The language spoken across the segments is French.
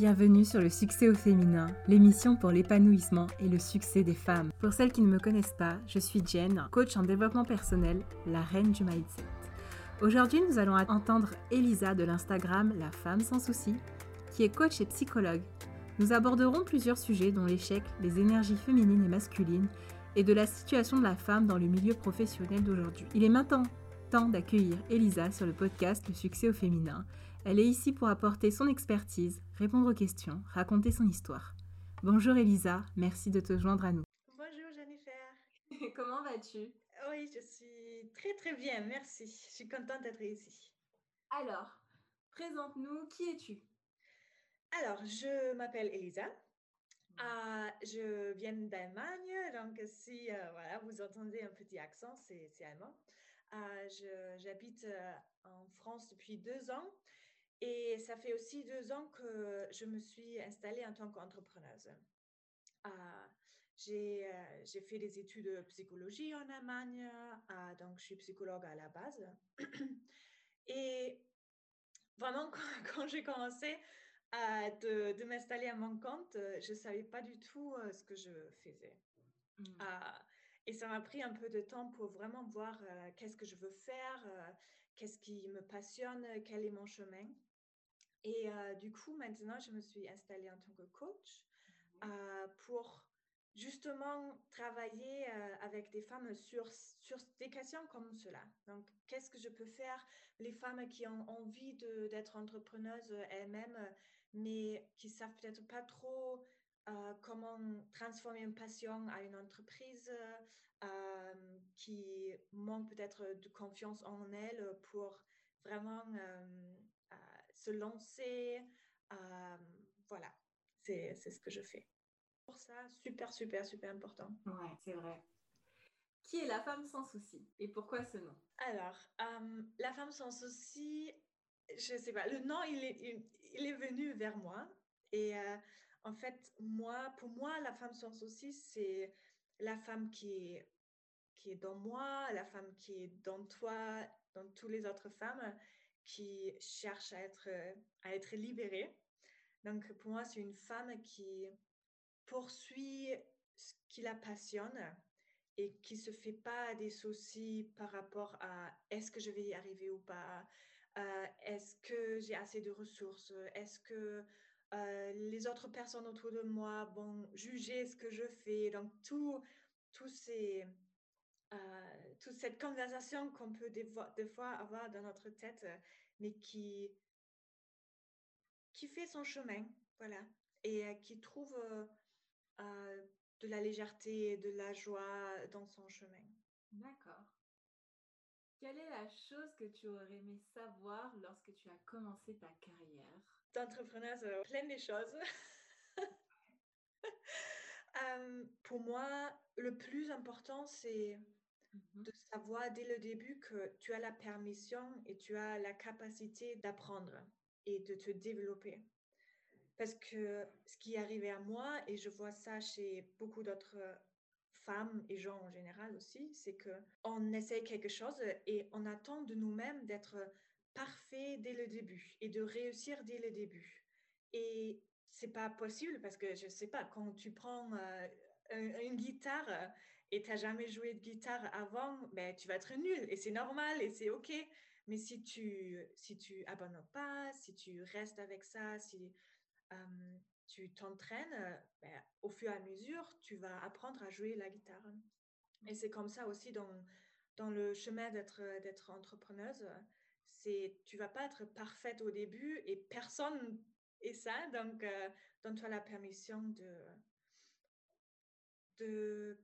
Bienvenue sur le succès au féminin, l'émission pour l'épanouissement et le succès des femmes. Pour celles qui ne me connaissent pas, je suis Jen, coach en développement personnel, la reine du mindset. Aujourd'hui, nous allons entendre Elisa de l'Instagram La Femme sans souci, qui est coach et psychologue. Nous aborderons plusieurs sujets dont l'échec, les énergies féminines et masculines et de la situation de la femme dans le milieu professionnel d'aujourd'hui. Il est maintenant temps d'accueillir Elisa sur le podcast Le succès au féminin. Elle est ici pour apporter son expertise, répondre aux questions, raconter son histoire. Bonjour Elisa, merci de te joindre à nous. Bonjour Jennifer. Comment vas-tu? Oui, je suis très très bien, merci. Je suis contente d'être ici. Alors, présente-nous, qui es-tu? Alors, je m'appelle Elisa. Euh, je viens d'Allemagne, donc si euh, voilà, vous entendez un petit accent, c'est allemand. Euh, J'habite euh, en France depuis deux ans et ça fait aussi deux ans que je me suis installée en tant qu'entrepreneuse. J'ai fait des études de psychologie en Allemagne, donc je suis psychologue à la base. Et vraiment, quand, j'ai commencé à de, de m'installer à mon compte, je ne savais pas du tout ce que je faisais. Mmh. Et ça m'a pris un peu de temps pour vraiment voir euh, qu'est-ce que je veux faire, euh, qu'est-ce qui me passionne, quel est mon chemin. Et euh, du coup, maintenant, je me suis installée en tant que coach pour justement travailler avec des femmes sur, sur des questions comme cela. Donc, qu'est-ce que je peux faire? Les femmes qui ont envie d'être entrepreneuses elles-mêmes, mais qui savent peut-être pas trop comment transformer une passion à une entreprise euh, qui manque peut-être de confiance en elle pour vraiment euh, euh, se lancer. voilà, c'est ce que je fais. Pour ça, super, super, super important. Ouais, c'est vrai. Qui est la femme sans souci et pourquoi ce nom? Alors, la femme sans souci, je sais pas, le nom, il est, il, est venu vers moi. Et en fait, moi, pour moi, la femme sans souci, c'est la femme qui est, qui est dans moi, la femme qui est dans toi, dans toutes les autres femmes qui cherchent à être, à être libérée. Donc, pour moi, c'est une femme qui poursuit ce qui la passionne et qui se fait pas des soucis par rapport à est-ce que je vais y arriver ou pas, euh, est-ce que j'ai assez de ressources, est-ce que euh, les autres personnes autour de moi vont juger ce que je fais. Donc, tout, tout ces, euh, toute cette conversation qu'on peut des fois, avoir dans notre tête, mais qui, qui fait son chemin, voilà, et euh, qui trouve de la légèreté et de la joie dans son chemin. D'accord. Quelle est la chose que tu aurais aimé savoir lorsque tu as commencé ta carrière? D'entrepreneuse, euh, plein de choses. Euh, pour moi, le plus important, c'est mmh de savoir dès le début que tu as la permission et tu as la capacité d'apprendre et de te développer. Parce que ce qui est arrivé à moi, et je vois ça chez beaucoup d'autres femmes et gens en général aussi, c'est que on essaie quelque chose et on attend de nous-mêmes d'être parfait dès le début et de réussir dès le début. Et c'est pas possible parce que je sais pas quand tu prends euh, une guitare et tu n'as jamais joué de guitare avant, ben tu vas être nul et c'est normal et c'est ok. Mais si tu si tu abandonnes pas, si tu restes avec ça, si tu t'entraînes, ben, au fur et à mesure, tu vas apprendre à jouer la guitare. Et c'est comme ça aussi dans, dans le chemin d'être entrepreneuse. C'est, tu vas pas être parfaite au début et personne est ça. Donc, euh, donne-toi la permission de, de,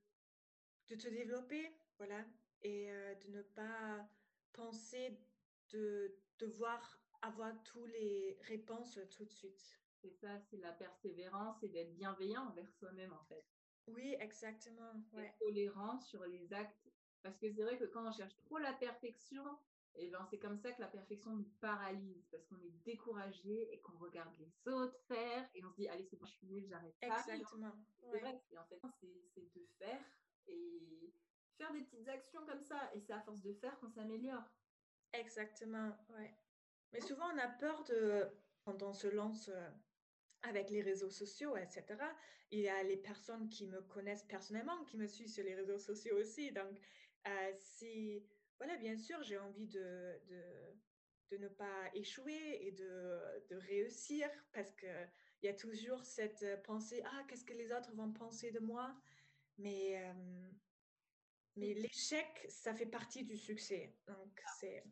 de te développer, voilà, et euh, de ne pas penser de devoir avoir toutes les réponses tout de suite. C'est ça, c'est la persévérance et d'être bienveillant envers soi-même en fait. Oui, exactement. Ouais. tolérant sur les actes. Parce que c'est vrai que quand on cherche trop la perfection, et ben c'est comme ça que la perfection nous paralyse parce qu'on est découragé et qu'on regarde les autres faire et on se dit allez c'est bon je suis nulle j'arrête pas. Exactement. C'est vrai. Et en fait c'est de faire et faire des petites actions comme ça. Et c'est à force de faire qu'on s'améliore. Exactement ouais. Mais souvent on a peur de quand on se lance euh, avec les réseaux sociaux, etc. Il y a les personnes qui me connaissent personnellement, qui me suivent sur les réseaux sociaux aussi. Donc, euh, si, voilà, bien sûr, j'ai envie de, de, de, ne pas échouer et de, de réussir parce qu'il y a toujours cette pensée, ah, qu'est-ce que les autres vont penser de moi? Mais, euh, mais l'échec, ça fait partie du succès. Donc, ah. c'est...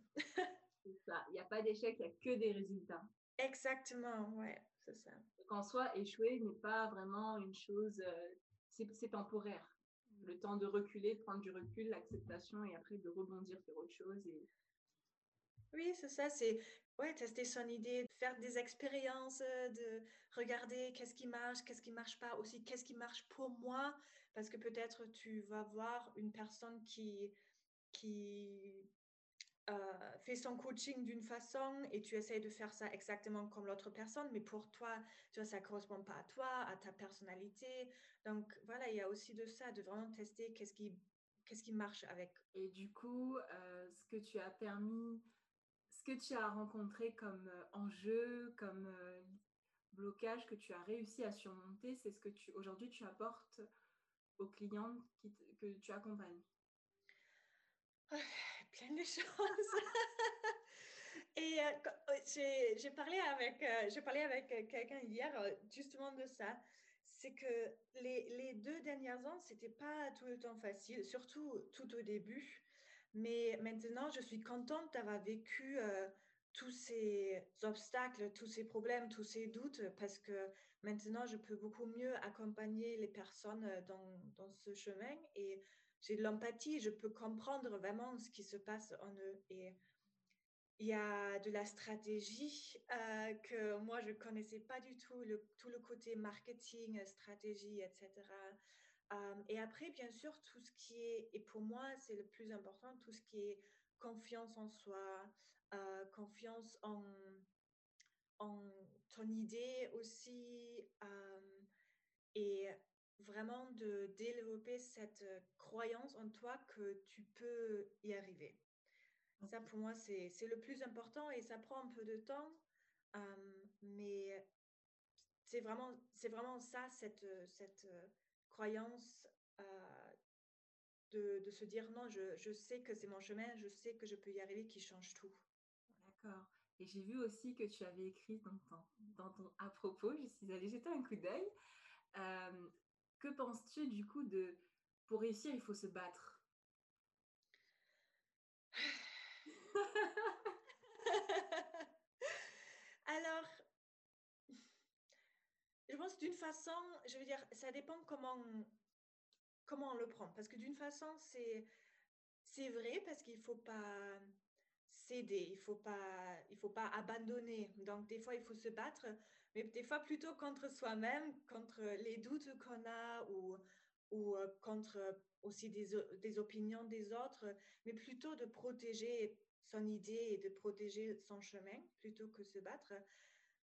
ça. Il n'y a pas d'échec, il n'y a que des résultats. Exactement, ouais, c'est ça. Qu'en soi, échouer n'est pas vraiment une chose, euh, c'est temporaire. Le temps de reculer, de prendre du recul, l'acceptation et après de rebondir sur autre chose. Et... Oui, c'est ça, c'est ouais, tester son idée, faire des expériences, euh, de regarder qu'est-ce qui marche, qu'est-ce qui marche pas, aussi qu'est-ce qui marche pour moi, parce que peut-être tu vas voir une personne qui, qui euh, fait son coaching d'une façon et tu essayes de faire ça exactement comme l'autre personne, mais pour toi, tu vois, ça ne correspond pas à toi, à ta personnalité. Donc voilà, il y a aussi de ça, de vraiment tester qu'est-ce qui, qu'est-ce qui marche avec. Et du coup, euh, ce que tu as permis, ce que tu as rencontré comme euh, enjeu, comme blocage que tu as réussi à surmonter, c'est ce que tu aujourd'hui tu apportes aux clients que tu accompagnes plein de choses. Et euh, j'ai parlé avec, euh, avec quelqu'un hier justement de ça. C'est que les, les, deux dernières ans, c'était pas tout le temps facile, surtout tout au début. Mais maintenant, je suis contente d'avoir vécu tous ces obstacles, tous ces problèmes, tous ces doutes, parce que maintenant, je peux beaucoup mieux accompagner les personnes dans, dans ce chemin. Et j'ai de l'empathie, je peux comprendre vraiment ce qui se passe en eux. Et il y a de la stratégie euh, que moi, je ne connaissais pas du tout, le, tout le côté marketing, stratégie, etc. Euh, et après, bien sûr, tout ce qui est, et pour moi, c'est le plus important, tout ce qui est confiance en soi, euh, confiance en, en ton idée aussi. et vraiment de développer cette euh, croyance en toi que tu peux y arriver. Ça, pour moi, c'est le plus important et ça prend un peu de temps, mais c'est vraiment, vraiment ça, cette, cette euh, croyance euh, de, de, se dire non, je, je sais que c'est mon chemin, je sais que je peux y arriver, qui change tout. D'accord. Et j'ai vu aussi que tu avais écrit dans ton, dans ton à propos, je suis allée jeter un coup d'œil. Que penses-tu du coup de pour réussir, il faut se battre? Alors, je pense d'une façon, je veux dire, ça dépend comment, comment on le prend. Parce que d'une façon, c'est, c'est vrai parce qu'il faut pas céder, il faut, pas, il faut pas abandonner. Donc, des fois, il faut se battre mais des fois plutôt contre soi-même, contre les doutes qu'on a ou, euh, contre aussi des, des, opinions des autres, mais plutôt de protéger son idée et de protéger son chemin plutôt que se battre.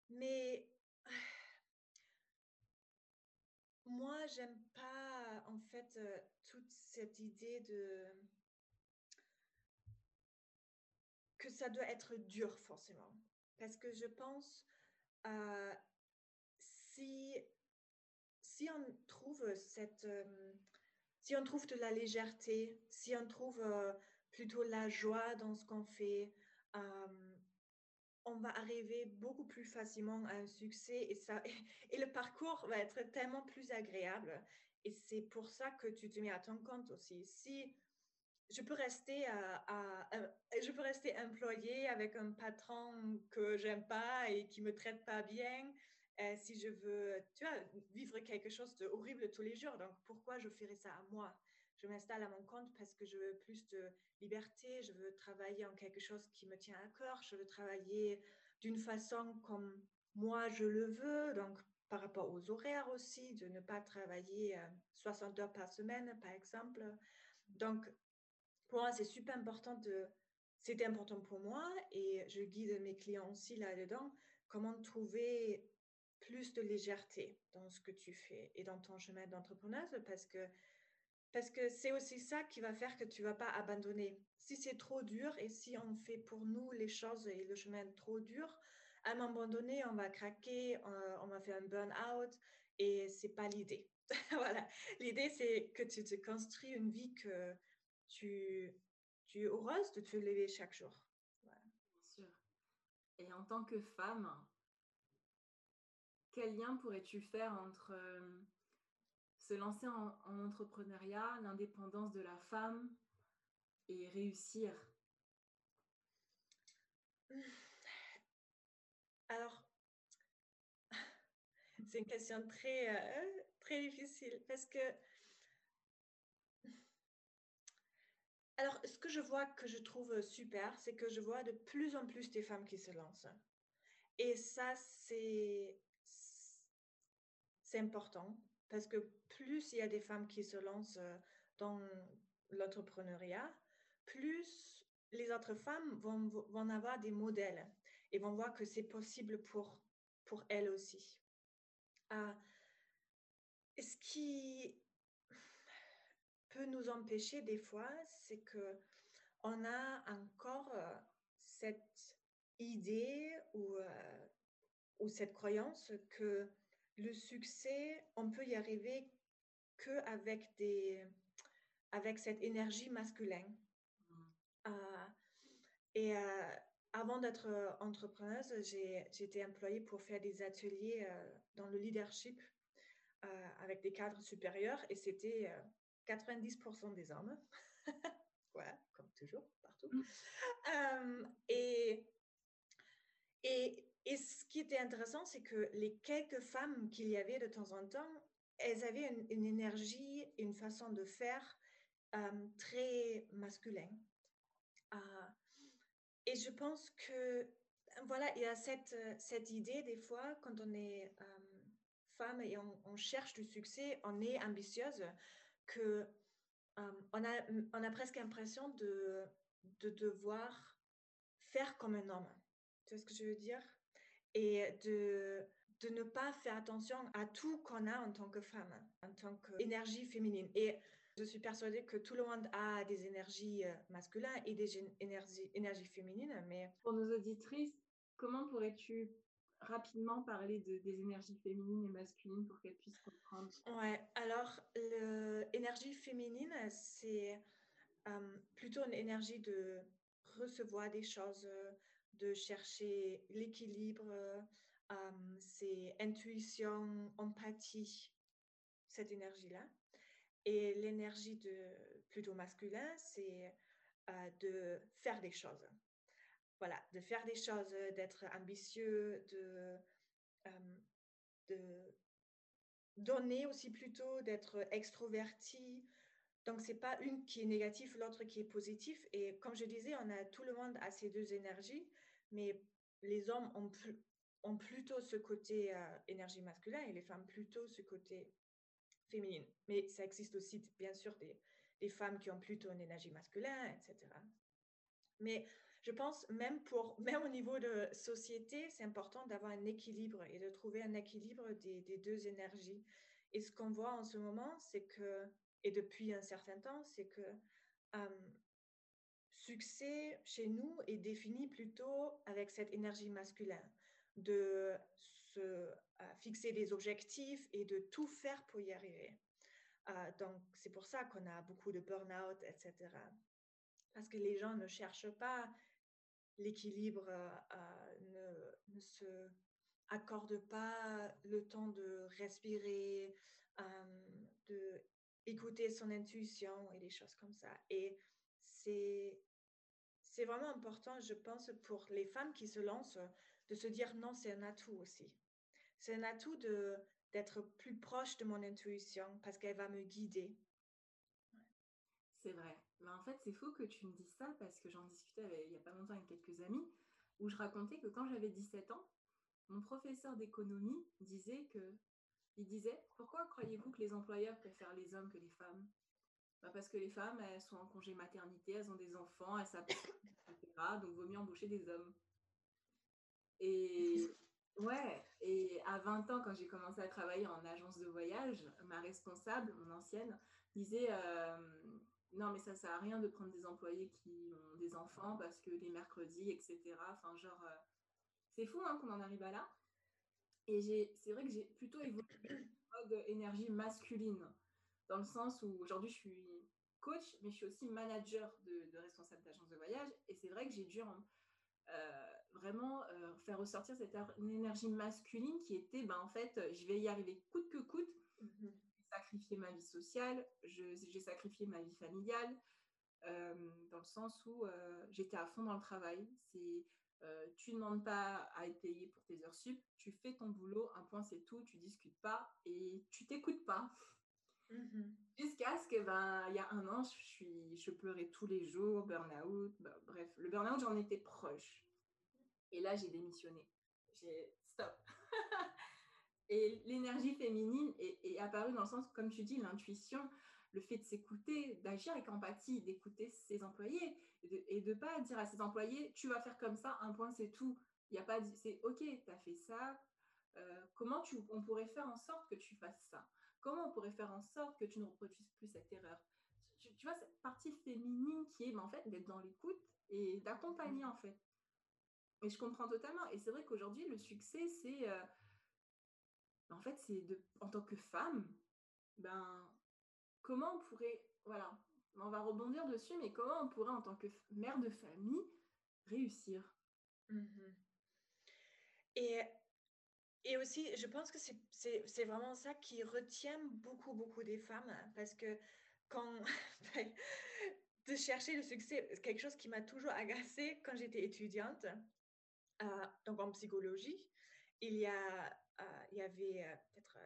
Mais moi, j'aime pas en fait euh, toute cette idée de que ça doit être dur forcément. Parce que je pense euh, si, si on trouve cette, euh, si on trouve de la légèreté, si on trouve euh, plutôt la joie dans ce qu'on fait, on va arriver beaucoup plus facilement à un succès et, ça, et le parcours va être tellement plus agréable. Et c'est pour ça que tu te mets à ton compte aussi. Si je peux rester à, je peux rester employé avec un patron que j'aime pas et qui me traite pas bien. Euh, si je veux, vivre quelque chose de horrible tous les jours, donc pourquoi je ferais ça à moi? Je m'installe à mon compte parce que je veux plus de liberté, je veux travailler en quelque chose qui me tient à cœur, je veux travailler d'une façon comme moi je le veux, donc par rapport aux horaires aussi, de ne pas travailler 60 euh, heures par semaine, par exemple. Donc, pour moi, c'est super important de. C'était important pour moi et je guide mes clients aussi là-dedans. Comment trouver plus de légèreté dans ce que tu fais et dans ton chemin d'entrepreneuse parce que parce que c'est aussi ça qui va faire que tu vas pas abandonner. Si c'est trop dur et si on fait pour nous les choses et le chemin trop dur, à un moment donné, on va craquer, on, va faire un burn-out et c'est pas l'idée. voilà, l'idée c'est que tu te construis une vie que tu, tu es heureuse de te lever chaque jour? Bien sûr. Et en tant que femme, quel lien pourrais-tu faire entre euh, se lancer en, en entrepreneuriat, l'indépendance de la femme et réussir? Alors, c'est une question très, euh, très difficile parce que Alors, ce que je vois que je trouve super, c'est que je vois de plus en plus des femmes qui se lancent. Et ça, c'est important parce que plus il y a des femmes qui se lancent euh, dans l'entrepreneuriat, plus les autres femmes vont, vont avoir des modèles et vont voir que c'est possible pour, pour elles aussi. Euh, ce qui peut nous empêcher des fois, c'est que on a encore euh, cette idée ou, euh, ou cette croyance que le succès, on peut y arriver que avec des avec cette énergie masculine. Mmh. Euh, et avant d'être entrepreneuse, j'ai été employée pour faire des ateliers dans le leadership avec des cadres supérieurs et c'était 90% des hommes. voilà, comme toujours, partout. Mmh. et, et, et, ce qui était intéressant, c'est que les quelques femmes qu'il y avait de temps en temps, elles avaient une, énergie, une façon de faire très masculin. et je pense que, voilà, il y a cette, cette idée des fois, quand on est femme et on, on, cherche du succès, on est ambitieuse, que on, a, on a presque l'impression de, de devoir faire comme un homme. Tu vois ce que je veux dire? Et de, de ne pas faire attention à tout qu'on a en tant que femme, en tant qu'énergie féminine. Et je suis persuadée que tout le monde a des énergies masculines et des énergies, énergies féminines, mais... Pour nos auditrices, comment pourrais-tu rapidement parler de, des énergies féminines et masculines pour qu'elles puissent comprendre Ouais, alors l'énergie féminine, c'est euh, plutôt une énergie de recevoir des choses, de chercher l'équilibre, euh, c'est intuition, empathie, cette énergie-là. Et l'énergie plutôt masculin, c'est euh, de faire des choses voilà, de faire des choses, d'être ambitieux, de, de donner aussi plutôt, d'être extroverti. Donc, c'est pas une qui est négative, l'autre qui est positif. Et comme je disais, on a tout le monde a ces deux énergies, mais les hommes ont, ont plutôt ce côté énergie masculin et les femmes plutôt ce côté féminine. Mais ça existe aussi, bien sûr, des, des femmes qui ont plutôt une énergie masculine, etc. Mais je pense même pour même au niveau de société, c'est important d'avoir un équilibre et de trouver un équilibre des, deux énergies. Et ce qu'on voit en ce moment, c'est que et depuis un certain temps, c'est que euh, succès chez nous est défini plutôt avec cette énergie masculine de se euh, fixer des objectifs et de tout faire pour y arriver. Euh, donc, c'est pour ça qu'on a beaucoup de burn-out, etc. Parce que les gens ne cherchent pas l'équilibre ne, se accorde pas le temps de respirer, euh, de écouter son intuition et des choses comme ça. Et c'est c'est vraiment important, je pense, pour les femmes qui se lancent, de se dire non, c'est un atout aussi. C'est un atout de d'être plus proche de mon intuition parce qu'elle va me guider. C'est vrai. Mais en fait, c'est faux que tu me dises ça parce que j'en discutais il n'y a pas longtemps avec quelques amis où je racontais que quand j'avais 17 ans, mon professeur d'économie disait que il disait pourquoi croyez-vous que les employeurs préfèrent les hommes que les femmes? Bah Parce que les femmes, elles sont en congé maternité, elles ont des enfants, elles s'appellent, etc. Donc, vaut mieux embaucher des hommes. Et ouais, et à 20 ans, quand j'ai commencé à travailler en agence de voyage, ma responsable, mon ancienne, disait euh, non, mais ça sert à rien de prendre des employés qui ont des enfants parce que les mercredis, etc. Enfin, genre, euh, c'est fou hein, qu'on en arrive à là. Et c'est vrai que j'ai plutôt évolué en mode énergie masculine, dans le sens où aujourd'hui je suis coach, mais je suis aussi manager de, responsable d'agence de voyage. Et c'est vrai que j'ai dû euh, vraiment euh, faire ressortir cette énergie masculine qui était, ben, en fait, je vais y arriver coûte que coûte. Mhm. J'ai sacrifié ma vie sociale, j'ai sacrifié ma vie familiale, euh, dans le sens où j'étais à fond dans le travail. C'est tu ne demandes pas à être payé pour tes heures sup, tu fais ton boulot, un point c'est tout, tu discutes pas et tu t'écoutes pas. Mhm. Jusqu'à ce que, ben, il y a un an, je, suis, je pleurais tous les jours, burn-out. Ben, bref, le burn-out, j'en étais proche. Et là, j'ai démissionné. J'ai stop. et l'énergie féminine est, apparue dans le sens, comme tu dis, l'intuition, le fait de s'écouter, d'agir avec empathie, d'écouter ses employés et de ne pas dire à ses employés, tu vas faire comme ça, un point, c'est tout. Il n'y a pas, c'est ok, tu as fait ça. Euh, comment tu, on pourrait faire en sorte que tu fasses ça? Comment on pourrait faire en sorte que tu ne reproduises plus cette erreur tu, vois, cette partie féminine qui est, mais en fait, d'être dans l'écoute et d'accompagner, en fait. Et je comprends totalement. Et c'est vrai qu'aujourd'hui, le succès, c'est. Euh, en fait, c'est de, en tant que femme, ben, comment on pourrait. Voilà, on va rebondir dessus, mais comment on pourrait, en tant que mère de famille, réussir? Mmh Et et aussi, je pense que c'est vraiment ça qui retient beaucoup, beaucoup des femmes, hein, parce que quand de chercher le succès, quelque chose qui m'a toujours agacée quand j'étais étudiante, euh, donc en psychologie, il y, a, il y avait euh, peut-être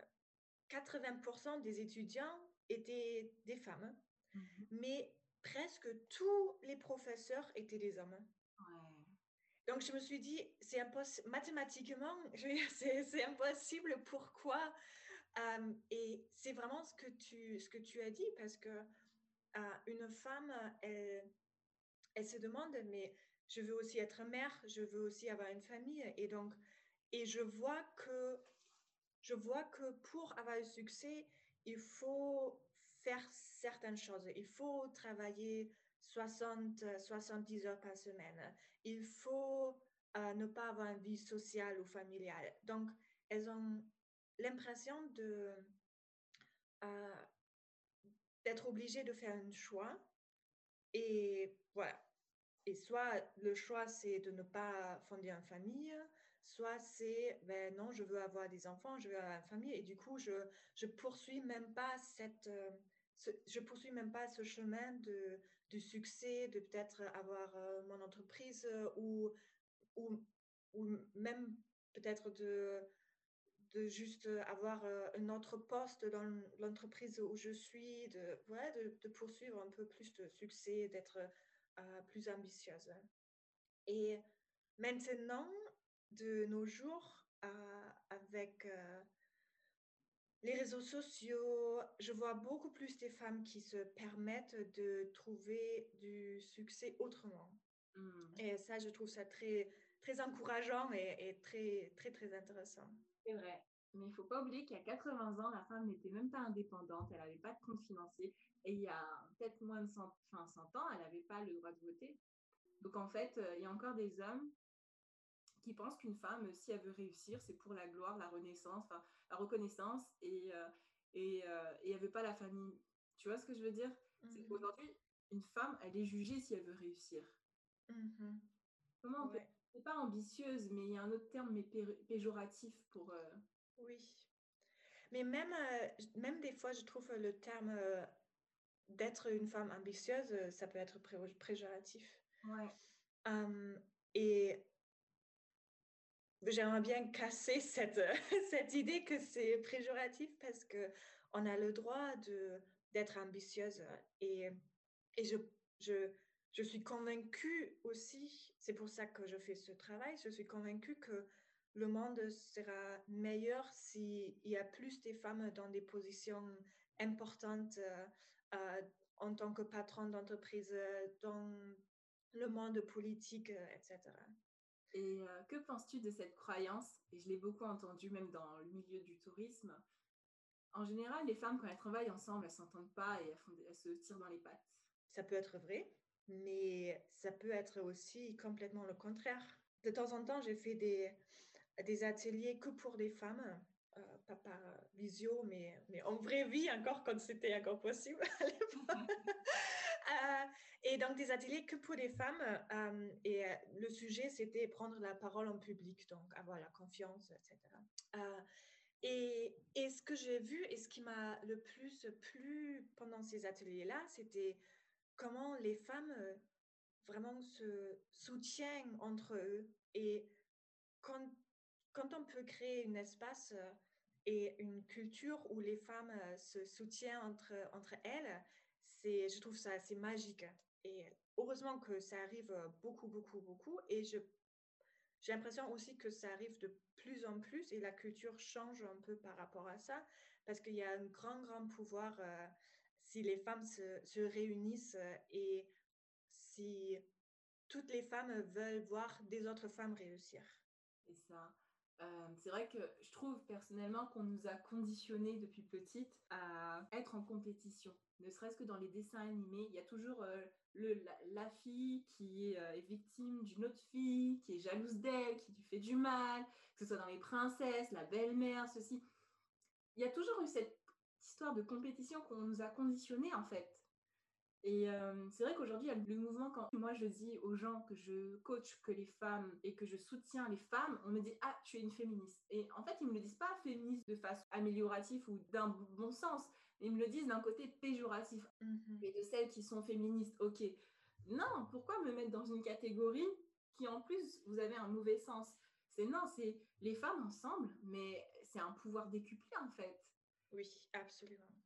80% des étudiants étaient des femmes, mmh mais presque tous les professeurs étaient des hommes. Donc, je me suis dit, c'est impossible, mathématiquement, c'est impossible, pourquoi euh, Et c'est vraiment ce que, tu, ce que tu as dit, parce que euh, une femme, elle, elle se demande, mais je veux aussi être mère, je veux aussi avoir une famille, et donc, et je vois que, je vois que pour avoir le succès, il faut faire certaines choses. Il faut travailler 60, 70 heures par semaine. Il faut euh, ne pas avoir une vie sociale ou familiale. Donc, elles ont l'impression euh, d'être obligées de faire un choix. Et voilà. Et soit le choix, c'est de ne pas fonder une famille, soit c'est, ben non, je veux avoir des enfants, je veux avoir une famille. Et du coup, je ne poursuis même pas cette... Euh, je poursuis même pas ce chemin de, du succès, de peut-être avoir euh, mon entreprise euh, ou, ou, ou même peut-être de, de juste avoir un autre poste dans l'entreprise où je suis, de, ouais, de, de, poursuivre un peu plus de succès, d'être plus ambitieuse. Et maintenant, de nos jours, avec les réseaux sociaux, je vois beaucoup plus des femmes qui se permettent de trouver du succès autrement. Mmh. Et ça, je trouve ça très, très encourageant et, très, très, très intéressant. C'est vrai. Mais il ne faut pas oublier qu'il y a 80 ans, la femme n'était même pas indépendante, elle n'avait pas de compte financier. Et il y a peut-être moins de 100, enfin 100 ans, elle n'avait pas le droit de voter. Donc en fait, euh, il y a encore des hommes qui pensent qu'une femme, si elle veut réussir, c'est pour la gloire, la renaissance, la reconnaissance, et, euh, et, euh, et, elle veut pas la famille. Tu vois ce que je veux dire? Mmh Aujourd'hui, une femme, elle est jugée si elle veut réussir. Mmh Comment on peut... C'est pas ambitieuse, mais il y a un autre terme mais péjoratif pour... Euh, oui. Mais même, même des fois, je trouve le terme d'être une femme ambitieuse, ça peut être péjoratif. Ouais. et j'aimerais bien casser cette, cette idée que c'est péjoratif parce que on a le droit de d'être ambitieuse et, et je, je, je suis convaincue aussi, c'est pour ça que je fais ce travail, je suis convaincue que le monde sera meilleur s'il y a plus de femmes dans des positions importantes euh, en tant que patron d'entreprise, dans le monde politique, etc. Et euh, que penses-tu de cette croyance? Et je l'ai beaucoup entendu même dans le milieu du tourisme. En général, les femmes, quand elles travaillent ensemble, elles s'entendent pas et elles, se tirent dans les pattes. Ça peut être vrai, mais ça peut être aussi complètement le contraire. de temps en temps, j'ai fait des, des ateliers que pour des femmes, pas par visio, mais, mais en vraie vie encore quand c'était encore possible et donc des ateliers que pour des femmes. et le sujet, c'était prendre la parole en public, donc avoir la confiance, etc. Et, et, ce que j'ai vu et ce qui m'a le plus plu pendant ces ateliers-là, c'était comment les femmes vraiment se soutiennent entre eux. Et quand, quand on peut créer un espace et une culture où les femmes se soutiennent entre, entre elles, je trouve ça assez magique. Et heureusement que ça arrive beaucoup, beaucoup, beaucoup. Et je, j'ai l'impression aussi que ça arrive de plus en plus et la culture change un peu par rapport à ça, parce qu'il y a un grand, grand pouvoir si les femmes se, se réunissent et si toutes les femmes veulent voir des autres femmes réussir. Et ça, euh, c'est vrai que je trouve personnellement qu'on nous a conditionnés depuis petite à être en compétition. Ne serait-ce que dans les dessins animés, il y a toujours euh, la, fille qui est, euh, victime d'une autre fille, qui est jalouse d'elle, qui lui fait du mal, que ce soit dans les princesses, la belle-mère, ceci. Il y a toujours eu cette histoire de compétition qu'on nous a conditionnés en fait. Et c'est vrai qu'aujourd'hui, il y a le mouvement, quand moi je dis aux gens que je coach que les femmes et que je soutiens les femmes, on me dit Ah, tu es une féministe. Et en fait, ils ne me le disent pas féministe de façon améliorative ou d'un bon sens, ils me le disent d'un côté péjoratif. Mmh et de celles qui sont féministes, ok. Non, pourquoi me mettre dans une catégorie qui en plus, vous avez un mauvais sens? C'est non, c'est les femmes ensemble, mais c'est un pouvoir décuplé en fait. Oui, absolument.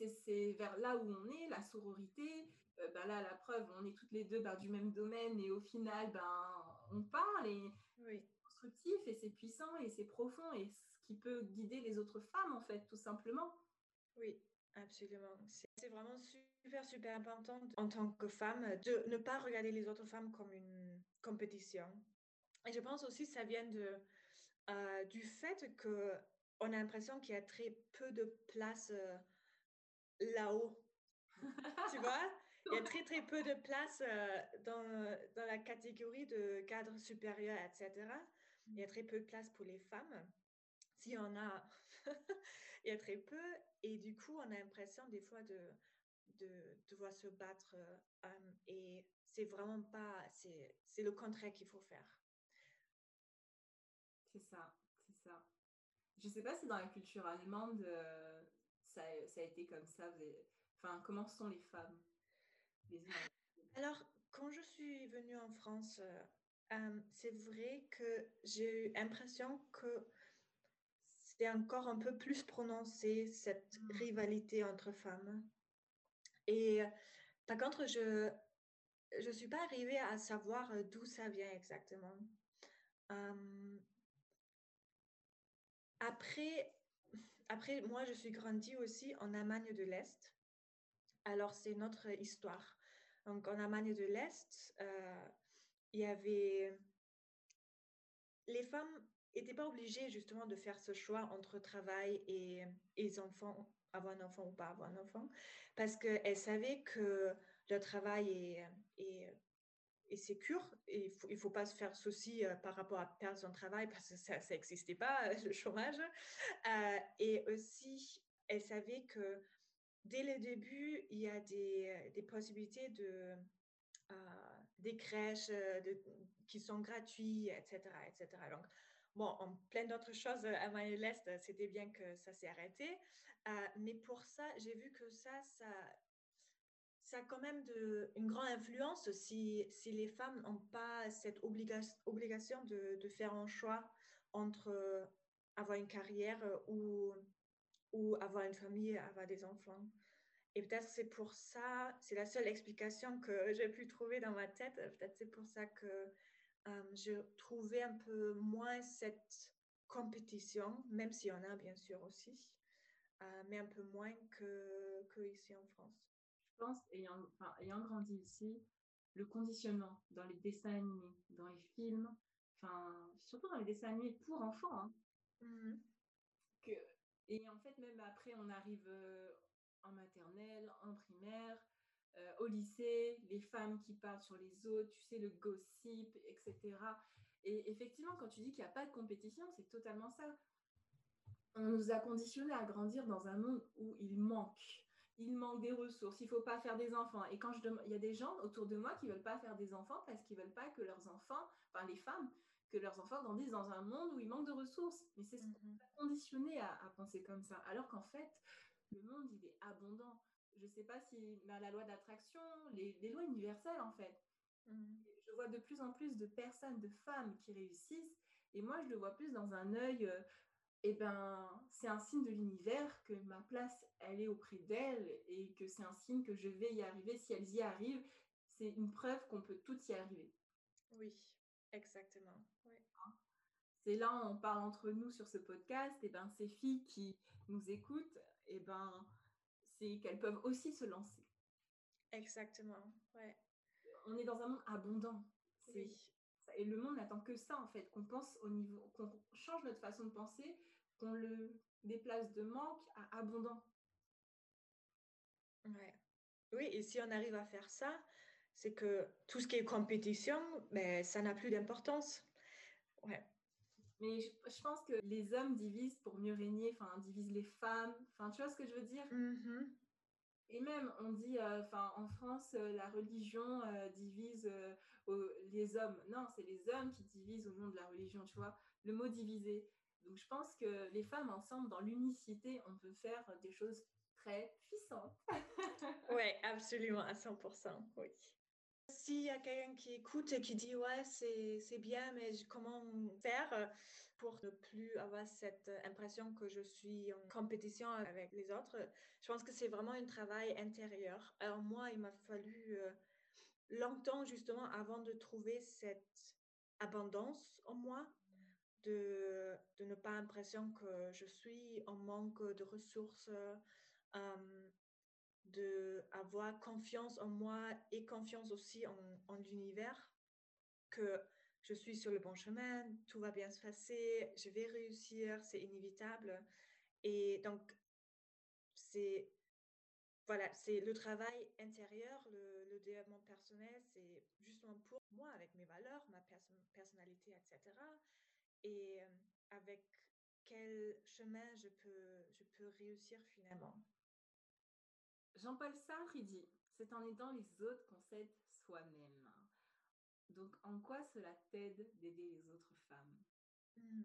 Et c'est vers là où on est, la sororité. Euh, ben là, la preuve, on est toutes les deux ben, du même domaine et au final, ben, on parle et c'est constructif et c'est puissant et c'est profond et ce qui peut guider les autres femmes, en fait, tout simplement. Oui, absolument. C'est vraiment super, super important en tant que femme de ne pas regarder les autres femmes comme une compétition. Et je pense aussi que ça vient de, euh, du fait qu'on a l'impression qu'il y a très peu de place. Euh, là-haut. tu vois? Il y a très, très peu de place euh, dans, dans, la catégorie de cadre supérieur, etc. Il y a très peu de place pour les femmes. S'il y en a, il y a très peu. Et du coup, on a l'impression des fois de, de devoir se battre. Euh, et c'est vraiment pas, c'est le contraire qu'il faut faire. C'est ça, c'est ça. Je sais pas si dans la culture allemande, euh, ça, ça, a été comme ça Enfin, comment sont les femmes? Alors, quand je suis venue en France, euh, euh, c'est vrai que j'ai eu l'impression que c'est encore un peu plus prononcé, cette mmh. rivalité entre femmes. Et par contre, je ne suis pas arrivée à savoir d'où ça vient exactement. Euh, après, après, moi, je suis grandie aussi en Allemagne de l'Est. Alors, c'est notre histoire. Donc, en Allemagne de l'Est, euh, il y avait... Les femmes n'étaient pas obligées justement de faire ce choix entre travail et, enfants, avoir un enfant ou pas avoir un enfant, parce qu'elles savaient que le travail est et sécure. Et il faut, faut pas se faire souci euh, par rapport à perdre son travail parce que ça n'existait pas, le chômage. Euh, et aussi, elle savait que dès le début, il y a des, des possibilités de, euh, des crèches qui sont gratuites, etc., etc. Donc, bon, en plein d'autres choses à l'Est, c'était bien que ça s'est arrêté. mais pour ça, j'ai vu que ça, ça, ça a quand même une grande influence si, les femmes n'ont pas cette obligation de, faire un choix entre euh, avoir une carrière ou, ou avoir une famille, avoir des enfants. Et peut-être c'est pour ça, c'est la seule explication que j'ai pu trouver dans ma tête. Peut-être c'est pour ça que euh, je trouvais un peu moins cette compétition, même s'il y en a bien sûr aussi, euh, mais un peu moins que, que ici en France pense, ayant, ayant grandi ici, le conditionnement dans les dessins animés, dans les films, enfin, surtout dans les dessins animés pour enfants. Hein. Mmh que, et en fait, même après, on arrive euh, en maternelle, en primaire, euh, au lycée, les femmes qui parlent sur les autres, tu sais, le gossip, etc. Et effectivement, quand tu dis qu'il n'y a pas de compétition, c'est totalement ça. On nous a conditionnés à grandir dans un monde où il manque. Il manque des ressources, il ne faut pas faire des enfants. Et quand je il y a des gens autour de moi qui ne veulent pas faire des enfants parce qu'ils ne veulent pas que leurs enfants, enfin les femmes, que leurs enfants grandissent dans un monde où il manque de ressources. Mais c'est ce qu'on mhm. a conditionné à, penser comme ça. Alors qu'en fait, le monde, il est abondant. Je ne sais pas si la loi d'attraction, les, les, lois universelles, en fait. Mhm. Je vois de plus en plus de personnes, de femmes qui réussissent. Et moi, je le vois plus dans un œil, euh, eh ben, c'est un signe de l'univers que ma place, elle est auprès d'elles et que c'est un signe que je vais y arriver. Si elles y arrivent, c'est une preuve qu'on peut toutes y arriver. Oui, exactement. C'est là, on parle entre nous sur ce podcast, et ben ces filles qui nous écoutent, et ben c'est qu'elles peuvent aussi se lancer. Exactement, ouais. On est dans un monde abondant. Et le monde n'attend que ça, en fait, qu'on pense au niveau, qu'on change notre façon de penser, qu'on le déplace de manque à abondant. Ouais. Oui, et si on arrive à faire ça, c'est que tout ce qui est compétition, ben, ça n'a plus d'importance. Ouais. Mais je, pense que les hommes divisent pour mieux régner, enfin, divisent les femmes. Enfin, tu vois ce que je veux dire? Mm-hmm. Et même, on dit, euh, enfin, en France, euh, la religion euh, divise les hommes. Non, c'est les hommes qui divisent au nom de la religion, tu vois. Le mot diviser. Donc, je pense que les femmes, ensemble, dans l'unicité, on peut faire des choses très puissantes. oui, absolument, à 100%. Oui. S'il y a quelqu'un qui écoute et qui dit ouais c'est bien mais comment faire pour ne plus avoir cette impression que je suis en compétition avec les autres, je pense que c'est vraiment un travail intérieur. Alors moi il m'a fallu euh, longtemps justement avant de trouver cette abondance en moi, de, ne pas l'impression que je suis en manque de ressources, euh, de confiance en moi et confiance aussi en, l'univers, que je suis sur le bon chemin, tout va bien se passer, je vais réussir, c'est inévitable. Et donc, c'est voilà, le travail intérieur, le développement personnel, c'est justement pour moi, avec mes valeurs, ma personnalité, etc. Et avec quel chemin je peux, je peux réussir finalement? Jean-Paul Sartre, dit C'est en aidant les autres qu'on s'aide soi-même. Donc, en quoi cela t'aide d'aider les autres femmes? Hmm.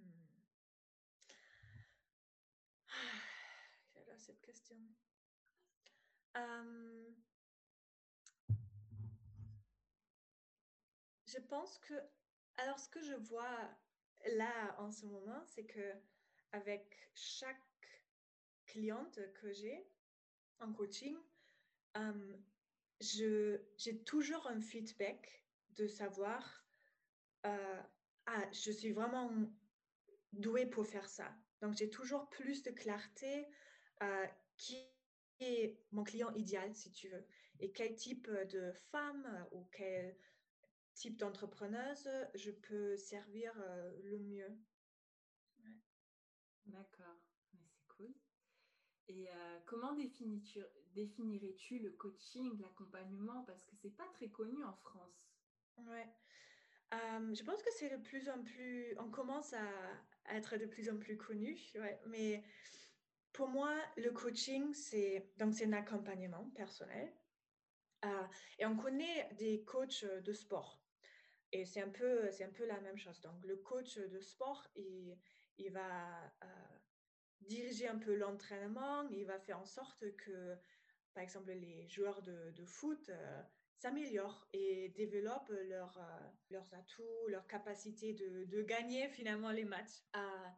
Cette question? Euh, je pense que, alors ce que je vois là en ce moment, c'est que avec chaque cliente que j'ai, en coaching, euh, j'ai toujours un feedback de savoir, euh, ah, je suis vraiment douée pour faire ça. Donc, j'ai toujours plus de clarté euh, qui est mon client idéal, si tu veux, et quel type de femme ou quel type d'entrepreneuse je peux servir le mieux. D'accord. Et euh, comment définirais-tu le coaching, l'accompagnement? Parce que c'est pas très connu en France. Ouais. je pense que c'est de plus en plus, on commence à, être de plus en plus connu, ouais. mais pour moi, le coaching, c'est donc c'est un accompagnement personnel. Euh, et on connaît des coachs de sport. Et c'est un peu, c'est un peu la même chose. Donc le coach de sport, il, va euh, diriger un peu l'entraînement, il va faire en sorte que, par exemple, les joueurs de, foot euh, s'améliorent et développent leur, euh, leurs atouts, leur capacité de, gagner finalement les matchs.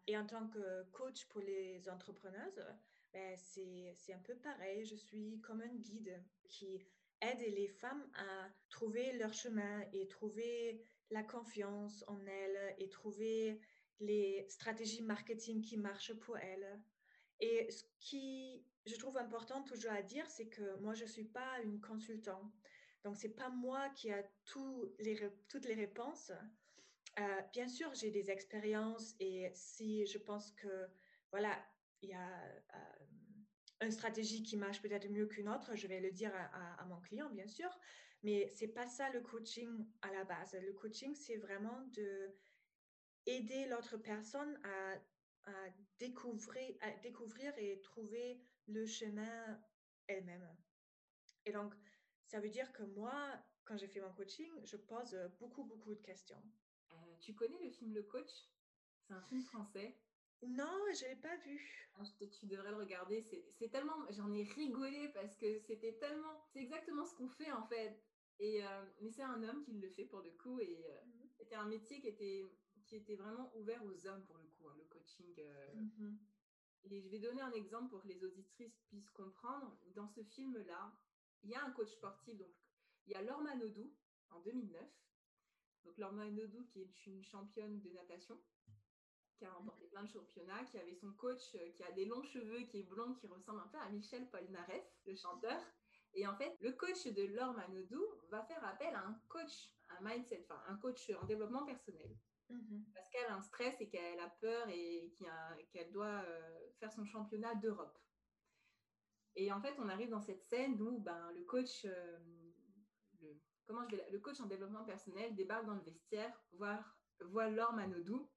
Et en tant que coach pour les entrepreneuses, ben, c'est un peu pareil. Je suis comme un guide qui aide les femmes à trouver leur chemin et trouver la confiance en elles et trouver les stratégies marketing qui marchent pour elles. Et ce qui, je trouve important toujours à dire, c'est que moi, je ne suis pas une consultante. Donc, ce n'est pas moi qui a les, toutes les réponses. Euh, bien sûr, j'ai des expériences et si je pense que, voilà, il y a euh, une stratégie qui marche peut-être mieux qu'une autre, je vais le dire à, mon client, bien sûr. Mais ce n'est pas ça le coaching à la base. Le coaching, c'est vraiment de aider l'autre personne à, découvrir, à découvrir et trouver le chemin elle-même. Et donc, ça veut dire que moi, quand j'ai fait mon coaching, je pose beaucoup, beaucoup de questions. Euh, tu connais le film Le Coach? C'est un film français. Non, je l'ai pas vu. Ah, tu devrais le regarder. C'est tellement, j'en ai rigolé parce que c'était tellement, c'est exactement ce qu'on fait en fait. Et euh, mais c'est un homme qui le fait pour le coup et euh, mmh c'était un métier qui était qui était vraiment ouvert aux hommes pour le coup, hein, le coaching. Mmh et je vais donner un exemple pour que les auditrices puissent comprendre. Dans ce film-là, il y a un coach sportif, donc il y a Laure Manodou en 2009. Donc Laure Manodou qui est une championne de natation, qui a remporté plein de championnats, qui avait son coach euh, qui a des longs cheveux, qui est blond, qui ressemble un peu à Michel Polnareff, le chanteur. Et en fait, le coach de Laure Manodou va faire appel à un coach, un mindset, enfin un coach en développement personnel. Mhm. Parce qu'elle a un stress et qu'elle a peur et qu'elle doit euh, faire son championnat d'Europe. Et en fait, on arrive dans cette scène où ben, le coach, euh, le, comment je vais, le coach en développement personnel débarque dans le vestiaire, voir, voit Laure Manodou.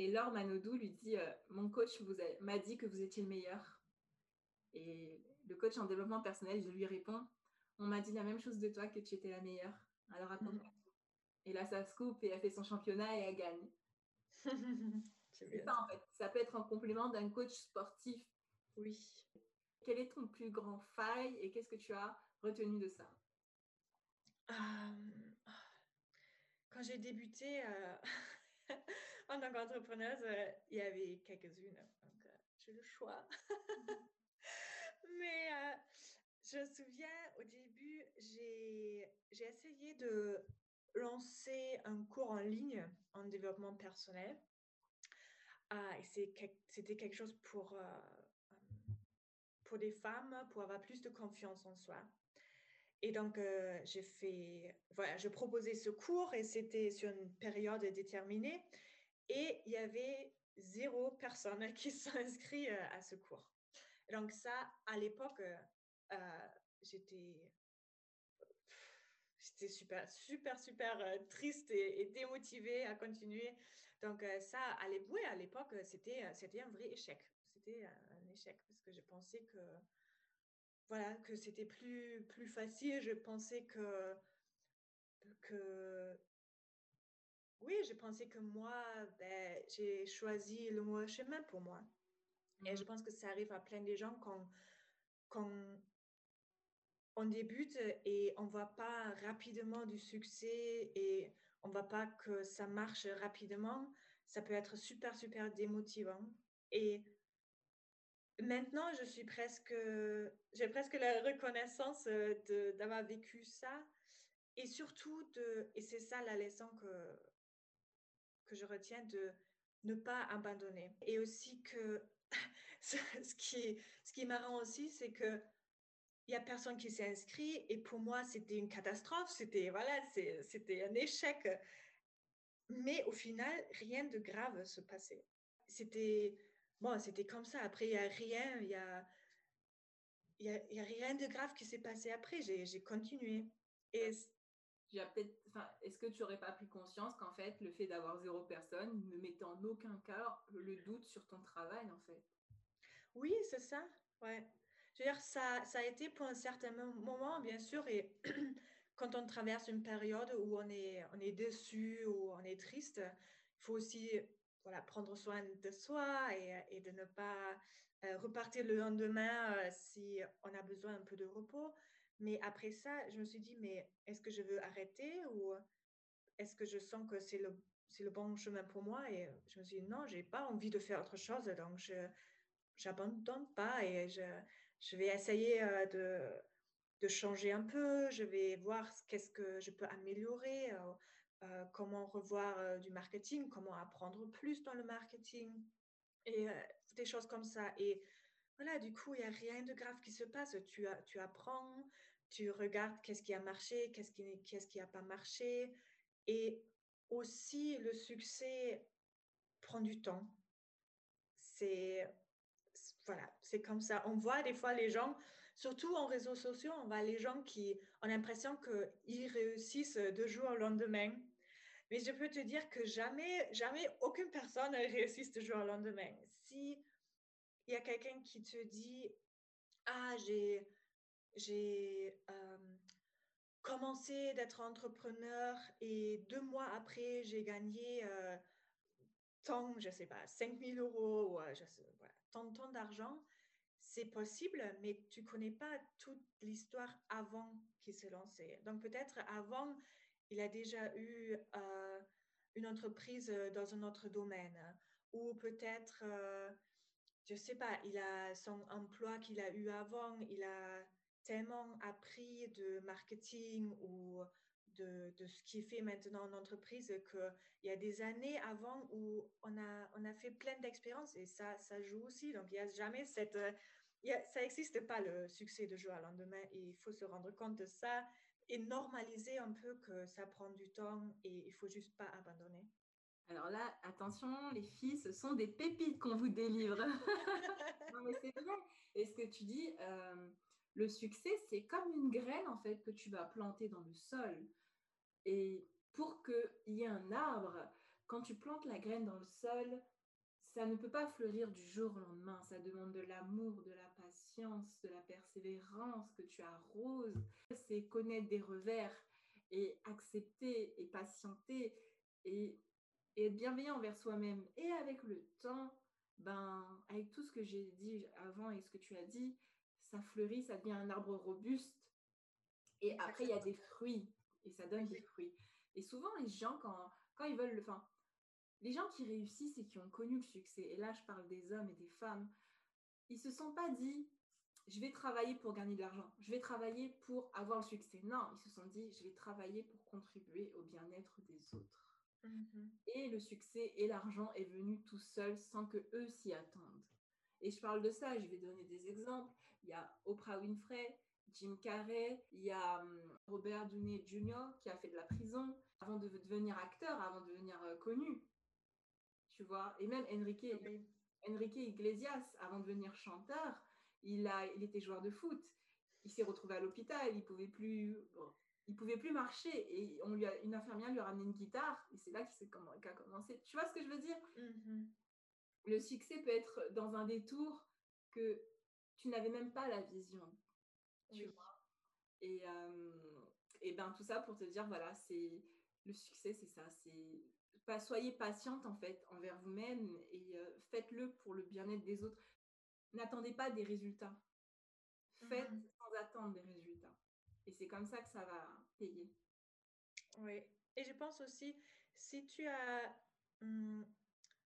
Et Laure Manodou lui dit euh, Mon coach m'a dit que vous étiez le meilleur. Et le coach en développement personnel, je lui réponds On m'a dit la même chose de toi, que tu étais la meilleure. Alors raconte-moi et là, ça se coupe et elle fait son championnat et elle gagne. c'est ça en fait. Ça peut être en complément d'un coach sportif. Oui. Quel est ton plus grand faille et qu'est-ce que tu as retenu de ça? Quand j'ai débuté euh, en tant qu'entrepreneuse, euh, il y avait quelques-unes. Donc, euh, j'ai le choix. Mais je me souviens, au début, j'ai essayé de lancé un cours en ligne en développement personnel. Ah, c'était quelque chose pour, euh, pour des femmes, pour avoir plus de confiance en soi. Et donc, euh, j'ai fait, voilà, je proposais ce cours et c'était sur une période déterminée. Et il y avait zéro personne qui s'inscrit euh, à ce cours. donc, ça, à l'époque, j'étais j'étais super, super, super euh, triste et, démotivée à continuer. Donc euh, ça, à l'époque, c'était, euh, c'était un vrai échec. C'était un échec parce que je pensais que, voilà, que c'était plus, plus facile. Je pensais que, que oui, je pensais que moi, ben, j'ai choisi le mauvais chemin pour moi. Et je mmh pense que ça arrive à plein de gens quand, quand on débute et on voit pas rapidement du succès et on voit pas que ça marche rapidement, ça peut être super, super démotivant. Et maintenant, je suis presque, j'ai presque la reconnaissance d'avoir vécu ça. Et surtout, de, et c'est ça la leçon que, que je retiens, de ne pas abandonner. Et aussi que ce qui, ce qui est aussi, c'est que il n'y a personne qui s'est inscrit. Et pour moi, c'était une catastrophe. C'était voilà, c'était un échec. Mais au final, rien de grave se passait. C'était bon, c'était comme ça. Après, il n'y a rien, il y a, y, a, y a rien de grave qui s'est passé après. J'ai continué. Et est-ce que tu n'aurais pas pris conscience qu'en fait, le fait d'avoir zéro personne ne mettait en aucun cas le doute sur ton travail, en fait? Oui, c'est ça. Ouais dire, ça, ça a été pour un certain moment, bien sûr, et quand on traverse une période où on est, on est déçu ou on est triste, il faut aussi voilà, prendre soin de soi et, et de ne pas euh, repartir le lendemain euh, si on a besoin un peu de repos. Mais après ça, je me suis dit, mais est-ce que je veux arrêter ou est-ce que je sens que c'est le, c'est le bon chemin pour moi? Et je me suis dit, non, j'ai pas envie de faire autre chose, donc je n'abandonne pas et je, je vais essayer euh, de, de, changer un peu, je vais voir qu'est-ce que je peux améliorer, euh, euh, comment revoir du marketing, comment apprendre plus dans le marketing et des choses comme ça. Et voilà, du coup, il n'y a rien de grave qui se passe. Tu, tu apprends, tu regardes qu'est-ce qui a marché, qu'est-ce qui n'a pas marché. Et aussi, le succès prend du temps. C'est voilà, c'est comme ça. On voit des fois les gens, surtout en réseaux sociaux, on voit les gens qui ont l'impression qu'ils réussissent deux jours au lendemain. Mais je peux te dire que jamais, jamais aucune personne ne réussit ce jour au lendemain. Si il y a quelqu'un qui te dit, ah, j'ai, euh, commencé d'être entrepreneur et deux mois après, j'ai gagné euh, tant, je sais pas, 5000 euros, ou, je sais, tant, tant d'argent, c'est possible, mais tu connais pas toute l'histoire avant qu'il s'est lancé. Donc peut-être avant, il a déjà eu euh, une entreprise euh, dans un autre domaine ou peut-être, euh, je ne sais pas, il a son emploi qu'il a eu avant, il a tellement appris de marketing ou de, ce qui fait maintenant en entreprise qu'il y a des années avant où on a, on a fait plein d'expériences et ça, ça joue aussi. Donc, il n'y a jamais cette... ça n'existe pas le succès de jour à lendemain. Et il faut se rendre compte de ça et normaliser un peu que ça prend du temps et il faut juste pas abandonner. Alors là, attention, les filles, ce sont des pépites qu'on vous délivre. non, mais c'est vrai. Et ce que tu dis, euh, le succès, c'est comme une graine en fait que tu vas planter dans le sol. Et pour qu'il y ait un arbre, quand tu plantes la graine dans le sol, ça ne peut pas fleurir du jour au lendemain. Ça demande de l'amour, de la patience, de la persévérance que tu arroses. C'est connaître des revers et accepter et patienter et, être bienveillant envers soi-même. Et avec le temps, ben, avec tout ce que j'ai dit avant et ce que tu as dit, ça fleurit, ça devient un arbre robuste. Et après, il y a des fruits et ça donne des fruits. Et souvent, les gens, quand, quand ils veulent, enfin, les gens qui réussissent et qui ont connu le succès, et là je parle des hommes et des femmes, ils se sont pas dit je vais travailler pour gagner de l'argent, je vais travailler pour avoir le succès. Non, ils se sont dit je vais travailler pour contribuer au bien-être des autres. Mm-hmm. Et le succès et l'argent est venu tout seul sans que eux s'y attendent. Et je parle de ça, je vais donner des exemples. Il y a Oprah Winfrey, Jim Carrey, il y a hum, Robert Downey Jr. qui a fait de la prison avant de devenir acteur, avant de devenir euh, connu tu vois? Et même Enrique, Enrique Iglesias, avant de devenir chanteur, il, a, il était joueur de foot. Il s'est retrouvé à l'hôpital, il pouvait plus, il pouvait plus marcher et on lui a, une infirmière lui a ramené une guitare et c'est là qu'il a commencé. Tu vois ce que je veux dire? Mm-hmm. Le succès peut être dans un détour que tu n'avais même pas la vision. Tu vois? Et, euh, et ben tout ça pour te dire voilà c'est le succès c'est ça c'est soyez patiente en fait envers vous-même et euh, faites-le pour le bien-être des autres. N'attendez pas des résultats. Faites mmh sans attendre des résultats. Et c'est comme ça que ça va payer. Oui. Et je pense aussi, si tu as, mmh,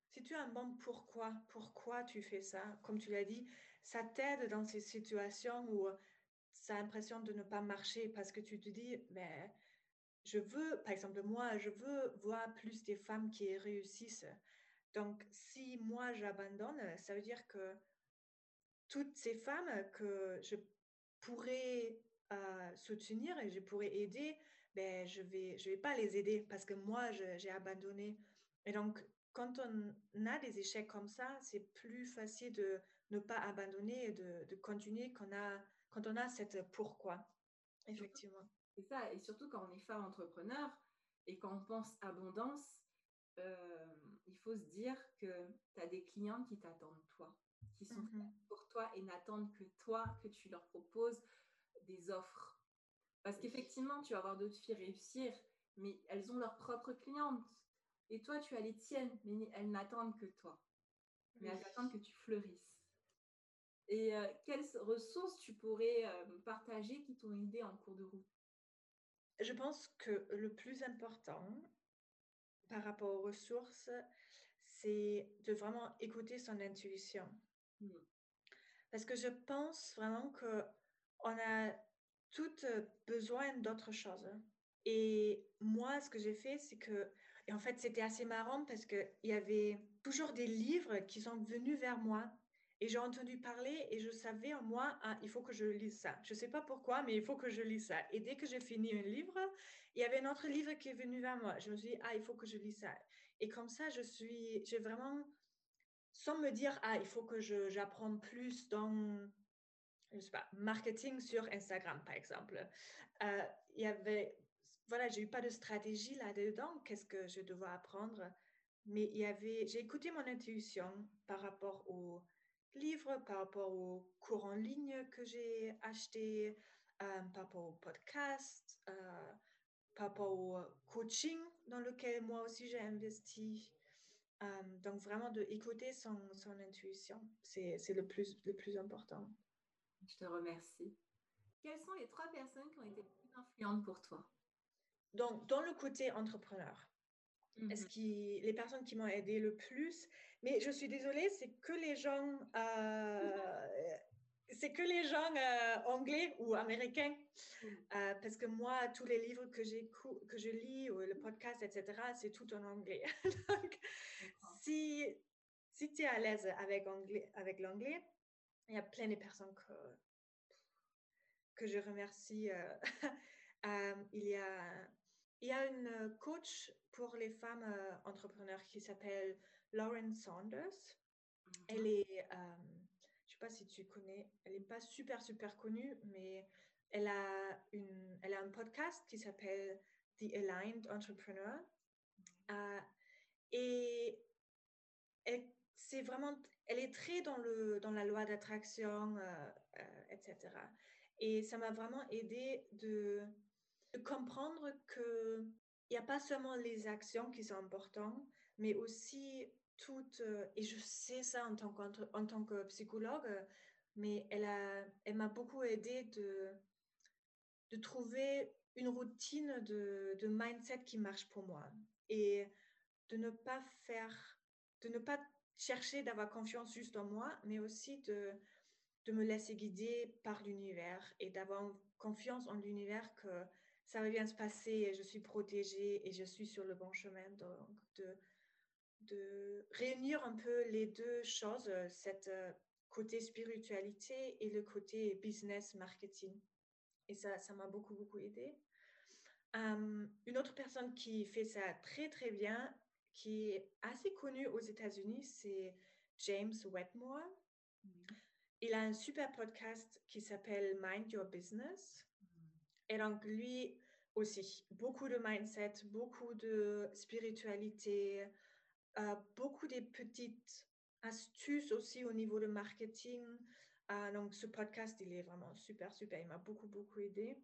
si tu as un bon pourquoi, pourquoi tu fais ça, comme tu l'as dit, ça t'aide dans ces situations où tu as l'impression de ne pas marcher parce que tu te dis, mais je veux, par exemple, moi, je veux voir plus des femmes qui réussissent. Donc, si moi j'abandonne, ça veut dire que toutes ces femmes que je pourrais euh, soutenir et je pourrais aider, ben, je ne vais, je vais pas les aider parce que moi, j'ai abandonné. Et donc, quand on a des échecs comme ça, c'est plus facile de ne pas abandonner et de, de continuer quand on, a, quand on a cette pourquoi, effectivement. C'est ça, et surtout quand on est femme entrepreneur et quand on pense abondance, euh, il faut se dire que tu as des clients qui t'attendent toi, qui sont mmh pour toi et n'attendent que toi, que tu leur proposes des offres. Parce qu'effectivement, tu vas avoir d'autres filles réussir, mais elles ont leurs propres clientes. Et toi, tu as les tiennes, mais elles n'attendent que toi. Mais elles attendent que tu fleurisses. Et euh, quelles ressources tu pourrais euh, partager qui t'ont aidé en cours de route? Je pense que le plus important par rapport aux ressources, c'est de vraiment écouter son intuition. Mmh. Parce que je pense vraiment qu'on a toutes besoin d'autre chose. Et moi, ce que j'ai fait, c'est que, et en fait, c'était assez marrant parce qu'il y avait toujours des livres qui sont venus vers moi et j'ai entendu parler et je savais en moi, ah, il faut que je lise ça. Je ne sais pas pourquoi, mais il faut que je lise ça. Et dès que j'ai fini un livre, il y avait un autre livre qui est venu vers moi. Je me suis dit, ah, il faut que je lise ça. Et comme ça, je suis, j'ai vraiment, sans me dire, ah, il faut que j'apprenne plus dans, je sais pas, marketing sur Instagram, par exemple. Euh, il y avait voilà, j'ai eu pas de stratégie là-dedans. Qu'est-ce que je devais apprendre? Mais il y avait, j'ai écouté mon intuition par rapport aux livres, par rapport aux cours en ligne que j'ai achetés, euh, par rapport au podcast, euh, par rapport au coaching dans lequel moi aussi j'ai investi. Euh, donc vraiment de écouter son, son intuition, c'est le plus, le plus important. Je te remercie. Quelles sont les trois personnes qui ont été les plus influentes pour toi? Donc, dans le côté entrepreneur, est-ce mmh que les personnes qui m'ont aidé le plus, mais je suis désolée, c'est que les gens, euh, c'est que les gens euh, anglais ou américains, euh, parce que moi, tous les livres que, que je lis, ou le podcast, etc., c'est tout en anglais. Donc, si, si tu es à l'aise avec, anglais, avec l'anglais, il y a plein de personnes que, que je remercie. il y a il y a une coach pour les femmes entrepreneurs qui s'appelle Lauren Saunders. Elle mhm. est, euh, je ne sais pas si tu connais, elle n'est pas super, super connue, mais elle a, une, elle a un podcast qui s'appelle The Aligned Entrepreneur. et elle, c'est vraiment, elle est très dans, le, dans la loi d'attraction, etc. Et ça m'a vraiment aidé de de comprendre qu'il n'y a pas seulement les actions qui sont importantes, mais aussi toutes, euh, et je sais ça en tant, en tant que psychologue, mais elle, a, elle m'a beaucoup aidé de, de trouver une routine de, mindset qui marche pour moi et de ne pas faire, de ne pas chercher d'avoir confiance juste en moi, mais aussi de, de me laisser guider par l'univers et d'avoir confiance en l'univers que ça va bien se passer, je suis protégée et je suis sur le bon chemin. Donc, de, de réunir un peu les deux choses, euh, cette euh, côté spiritualité et le côté business marketing. Et ça, ça m'a beaucoup, beaucoup aidé. une autre personne qui fait ça très, très bien, qui est assez connue aux États-Unis, c'est James Wetmore. Il a un super podcast qui s'appelle Mind Your Business. Et donc, lui aussi, beaucoup de mindset, beaucoup de spiritualité, euh, beaucoup de petites astuces aussi au niveau de marketing. Euh, donc, ce podcast, il est vraiment super, super. Il m'a beaucoup, beaucoup aidé.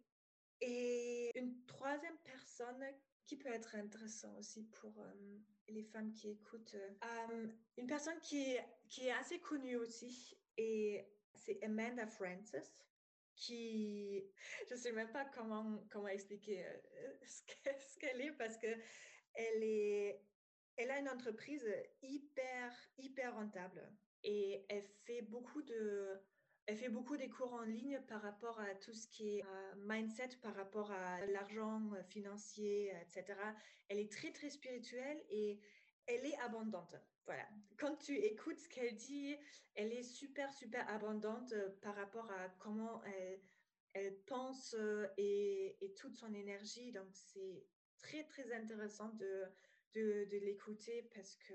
Et une troisième personne qui peut être intéressant aussi pour euh, les femmes qui écoutent, une personne qui, qui est assez connue aussi, et c'est Amanda Francis qui, je ne sais même pas comment, comment expliquer euh, ce qu'elle est parce que elle, est, elle a une entreprise hyper, hyper rentable et elle fait beaucoup de, elle fait beaucoup des cours en ligne par rapport à tout ce qui est euh, mindset, par rapport à l'argent euh, financier, etc. Elle est très, très spirituelle et elle est abondante. Voilà. Quand tu écoutes ce qu'elle dit, elle est super, super abondante euh, par rapport à comment elle, elle pense et, et, toute son énergie. Donc, c'est très, très intéressant de, de, de l'écouter parce que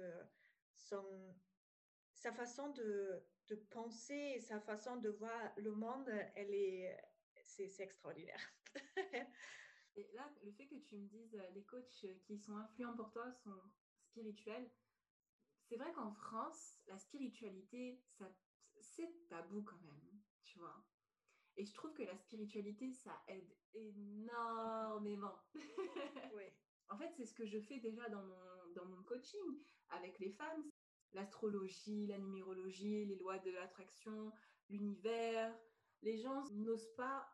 son, sa façon de, de penser et sa façon de voir le monde, elle est, c'est, extraordinaire. et là, le fait que tu me dises euh, les coachs qui sont influents pour toi sont spirituels, c'est vrai qu'en France, la spiritualité, ça, c'est tabou quand même, tu vois. Et je trouve que la spiritualité, ça aide énormément. oui. En fait, c'est ce que je fais déjà dans mon, dans mon coaching avec les femmes. L'astrologie, la numérologie, les lois de l'attraction, l'univers. Les gens n'osent pas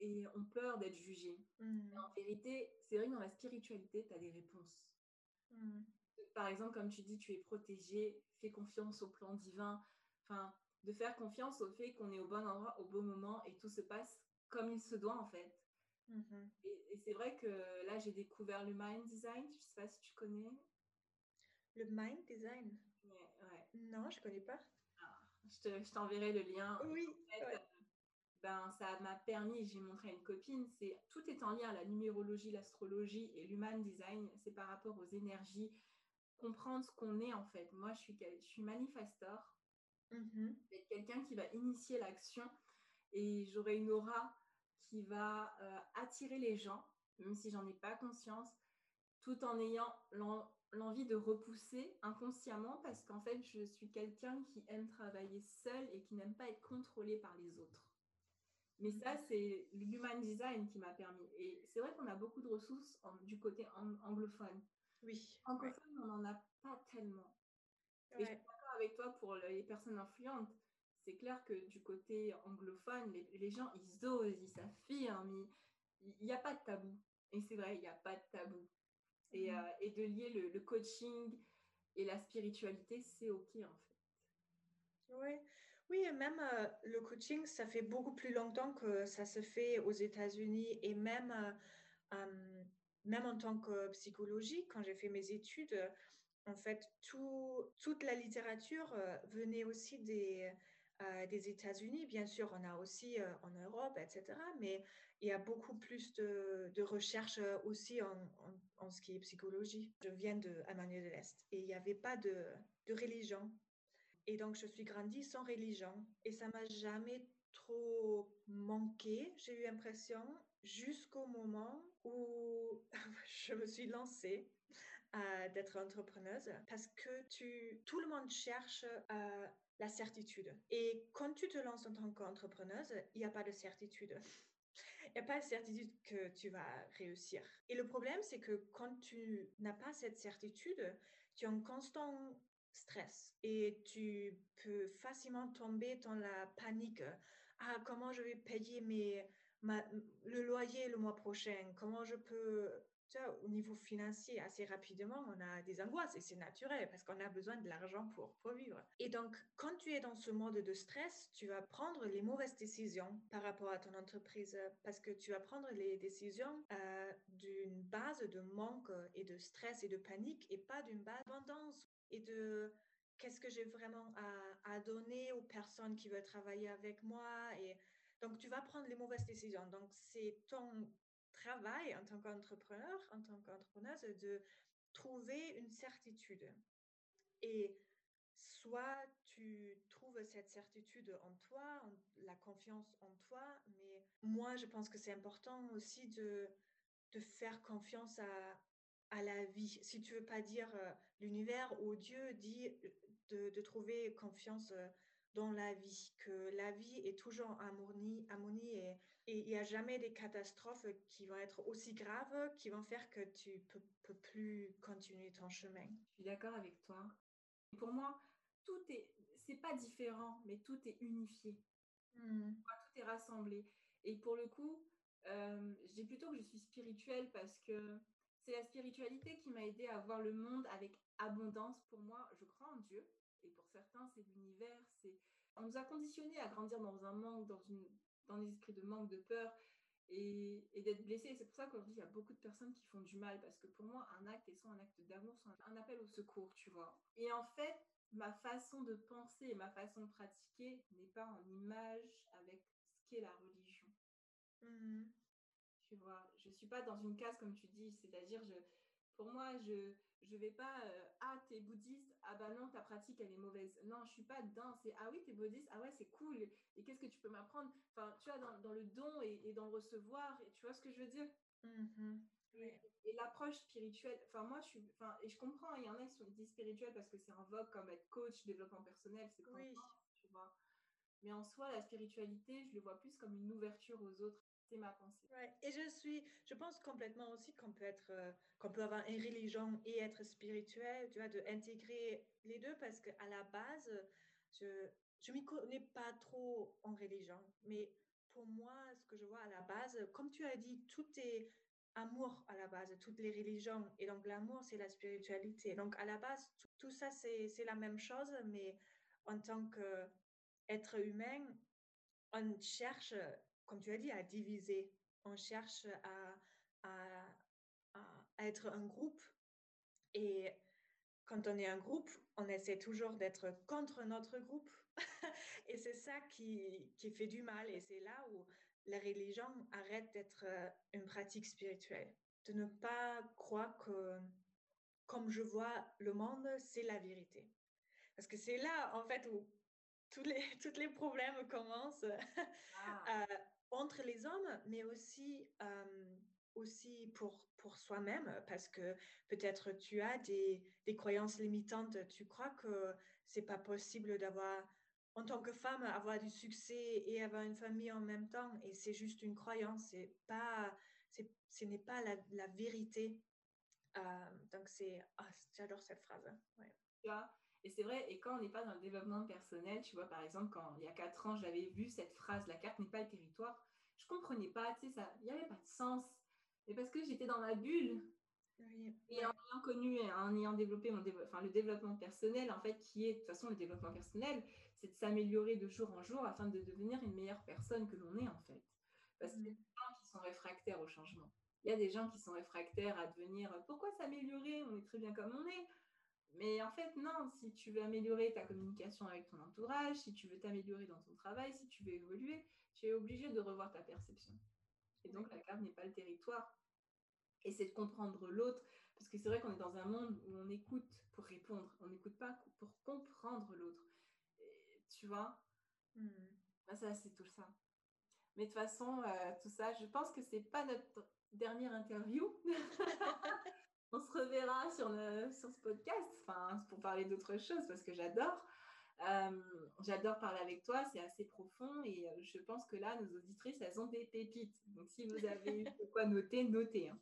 et ont peur d'être jugés. Mmh. En vérité, c'est vrai que dans la spiritualité, tu as des réponses. Mmh par exemple, comme tu dis, tu es protégé, fais confiance au plan divin. Enfin, de faire confiance au fait qu'on est au bon endroit, au bon moment et tout se passe comme il se doit en fait. Mm-hmm. Et, c'est vrai que là, j'ai découvert le Mind Design. Je ne sais pas si tu connais. Le Mind Design? Ouais, Non, je ne connais pas. Ah, je t'enverrai le lien. Oui. ben, ça m'a permis, j'ai montré à une copine, c'est tout est en lien, la numérologie, l'astrologie et l'human design, c'est par rapport aux énergies, comprendre ce qu'on est en fait. Moi, je suis, je suis manifesteur. Mmh quelqu'un qui va initier l'action et j'aurai une aura qui va euh, attirer les gens même si j'en ai pas conscience, tout en ayant l'envie de repousser inconsciemment parce qu'en fait, je suis quelqu'un qui aime travailler seul et qui n'aime pas être contrôlé par les autres. Mais ça, c'est l'human design qui m'a permis. Et c'est vrai qu'on a beaucoup de ressources du côté anglophone. Oui. Anglophone, on n'en a pas tellement. Et je suis d'accord avec toi pour les personnes influentes. C'est clair que du côté anglophone, les, gens, ils osent, ils s'affirment, il n'y a pas de tabou. Et c'est vrai, il n'y a pas de tabou. Et, mm-hmm. euh, de lier le, coaching et la spiritualité, c'est OK en fait. Oui, oui, et même euh, le coaching, ça fait beaucoup plus longtemps que ça se fait aux États-Unis et même, euh, même en tant que psychologie, quand j'ai fait mes études, en fait, tout, toute la littérature venait aussi des, des États-Unis. Bien sûr, on a aussi en Europe, etc. Mais il y a beaucoup plus de, de recherches aussi en, en, ce qui est psychologie. Je viens de de l'Est et il n'y avait pas de, de religion et donc, je suis grandie sans religion et ça m'a jamais trop manqué, j'ai eu l'impression, jusqu'au moment où je me suis lancée d'être entrepreneuse parce que tout le monde cherche euh, la certitude. Et quand tu te lances en tant qu'entrepreneuse, il n'y a pas de certitude. Il n'y a pas de certitude que tu vas réussir. Et le problème, c'est que quand tu n'as pas cette certitude, tu es en constant stress et tu peux facilement tomber dans la panique. Ah, comment je vais payer mes, le loyer le mois prochain? Comment je peux, au niveau financier, assez rapidement, on a des angoisses et c'est naturel parce qu'on a besoin de l'argent pour, pour vivre. Et donc, quand tu es dans ce mode de stress, tu vas prendre les mauvaises décisions par rapport à ton entreprise parce que tu vas prendre les décisions euh, d'une base de manque et de stress et de panique et pas d'une base d'abondance et de qu'est-ce que j'ai vraiment à, à, donner aux personnes qui veulent travailler avec moi. Et donc, tu vas prendre les mauvaises décisions. Donc, c'est ton travail en tant qu'entrepreneur, en tant qu'entrepreneuse, de trouver une certitude. Et soit tu trouves cette certitude en toi, la confiance en toi, mais moi, je pense que c'est important aussi de, de faire confiance à, à la vie. Si tu veux pas dire euh, l'univers ou Dieu, dit de, de, trouver confiance euh, dans la vie, que la vie est toujours en harmonie et il n'y a jamais des catastrophes qui vont être aussi graves, qui vont faire que tu peux, peux plus continuer ton chemin. Je suis d'accord avec toi. Pour moi, tout est, c'est pas différent, mais tout est unifié. Hmm. Tout est rassemblé. Et pour le coup, euh, je dis plutôt que je suis spirituelle parce que c'est la spiritualité qui m'a aidé à voir le monde avec abondance. Pour moi, je crois en Dieu, et pour certains, c'est l'univers. C'est on nous a conditionnés à grandir dans un manque, dans une dans des esprits de manque, de peur et, d'être blessé. C'est pour ça qu'aujourd'hui, il y a beaucoup de personnes qui font du mal parce que pour moi, un acte est soit un acte d'amour, soit un appel au secours, tu vois. Et en fait, ma façon de penser et ma façon de pratiquer n'est pas en image avec ce qu'est la religion. Mmh tu vois. Je suis pas dans une case comme tu dis, c'est-à-dire je, pour moi, je je vais pas euh, ah t'es bouddhiste, ah bah non ta pratique elle est mauvaise. Non, je suis pas dedans. C'est ah oui t'es bouddhiste, ah ouais c'est cool. Et qu'est-ce que tu peux m'apprendre? Enfin tu vois dans, dans le don et, et, dans le recevoir. Et tu vois ce que je veux dire? Mmh Et, l'approche spirituelle. Enfin moi je suis, enfin et je comprends. Il y en a qui sont dit spirituels parce que c'est en vogue comme être coach, développement personnel, c'est oui. tu vois. Mais en soi la spiritualité, je le vois plus comme une ouverture aux autres c'est ma pensée. Et je suis, je pense complètement aussi qu'on peut être, euh, qu'on peut avoir une religion et être spirituel, tu vois, de intégrer les deux parce qu'à la base, je, je m'y connais pas trop en religion, mais pour moi, ce que je vois à la base, comme tu as dit, tout est amour à la base, toutes les religions. Et donc l'amour, c'est la spiritualité. Donc à la base, tout, tout ça, c'est la même chose, mais en tant qu'être humain, on cherche comme tu as dit, à diviser. On cherche à, à, à, être un groupe. Et quand on est un groupe, on essaie toujours d'être contre notre groupe. et c'est ça qui, qui, fait du mal. Et c'est là où la religion arrête d'être euh, une pratique spirituelle. De ne pas croire que, comme je vois le monde, c'est la vérité. Parce que c'est là, en fait, où tous les, tous les problèmes commencent. Ah. entre les hommes, mais aussi aussi pour, pour soi-même, parce que peut-être tu as des, des, croyances limitantes. Tu crois que c'est pas possible d'avoir, en tant que femme, avoir du succès et avoir une famille en même temps. Et c'est juste une croyance. C'est pas, ce n'est pas la, vérité. Donc, c'est, ah, j'adore cette phrase. Ouais. Et c'est vrai, et quand on n'est pas dans le développement personnel, tu vois, par exemple, quand il y a quatre ans, j'avais vu cette phrase, la carte n'est pas le territoire, je comprenais pas, tu sais, ça, il n'y avait pas de sens. Mais parce que j'étais dans ma bulle. Et en ayant connu, en ayant développé mon enfin, le développement personnel, en fait, qui est, de toute façon, le développement personnel, c'est de s'améliorer de jour en jour afin de devenir une meilleure personne que l'on est, en fait. Parce qu'il y a des gens qui sont réfractaires au changement. Il y a des gens qui sont réfractaires à devenir, pourquoi s'améliorer? On est très bien comme on est. Mais en fait, non, si tu veux améliorer ta communication avec ton entourage, si tu veux t'améliorer dans ton travail, si tu veux évoluer, tu es obligé de revoir ta perception. Et donc, la carte n'est pas le territoire. Et c'est de comprendre l'autre, parce que c'est vrai qu'on est dans un monde où on écoute pour répondre, on n'écoute pas pour comprendre l'autre. Tu vois? Hmm. Ça, c'est tout ça. Mais de toute façon, euh, tout ça, je pense que c'est pas notre dernière interview. on se reverra sur, sur ce podcast, enfin, pour parler d'autres choses, parce que j'adore. Euh, j'adore parler avec toi, c'est assez profond et euh, je pense que là, nos auditrices, elles ont des pépites. Donc, si vous avez eu de quoi noter, notez. Hein.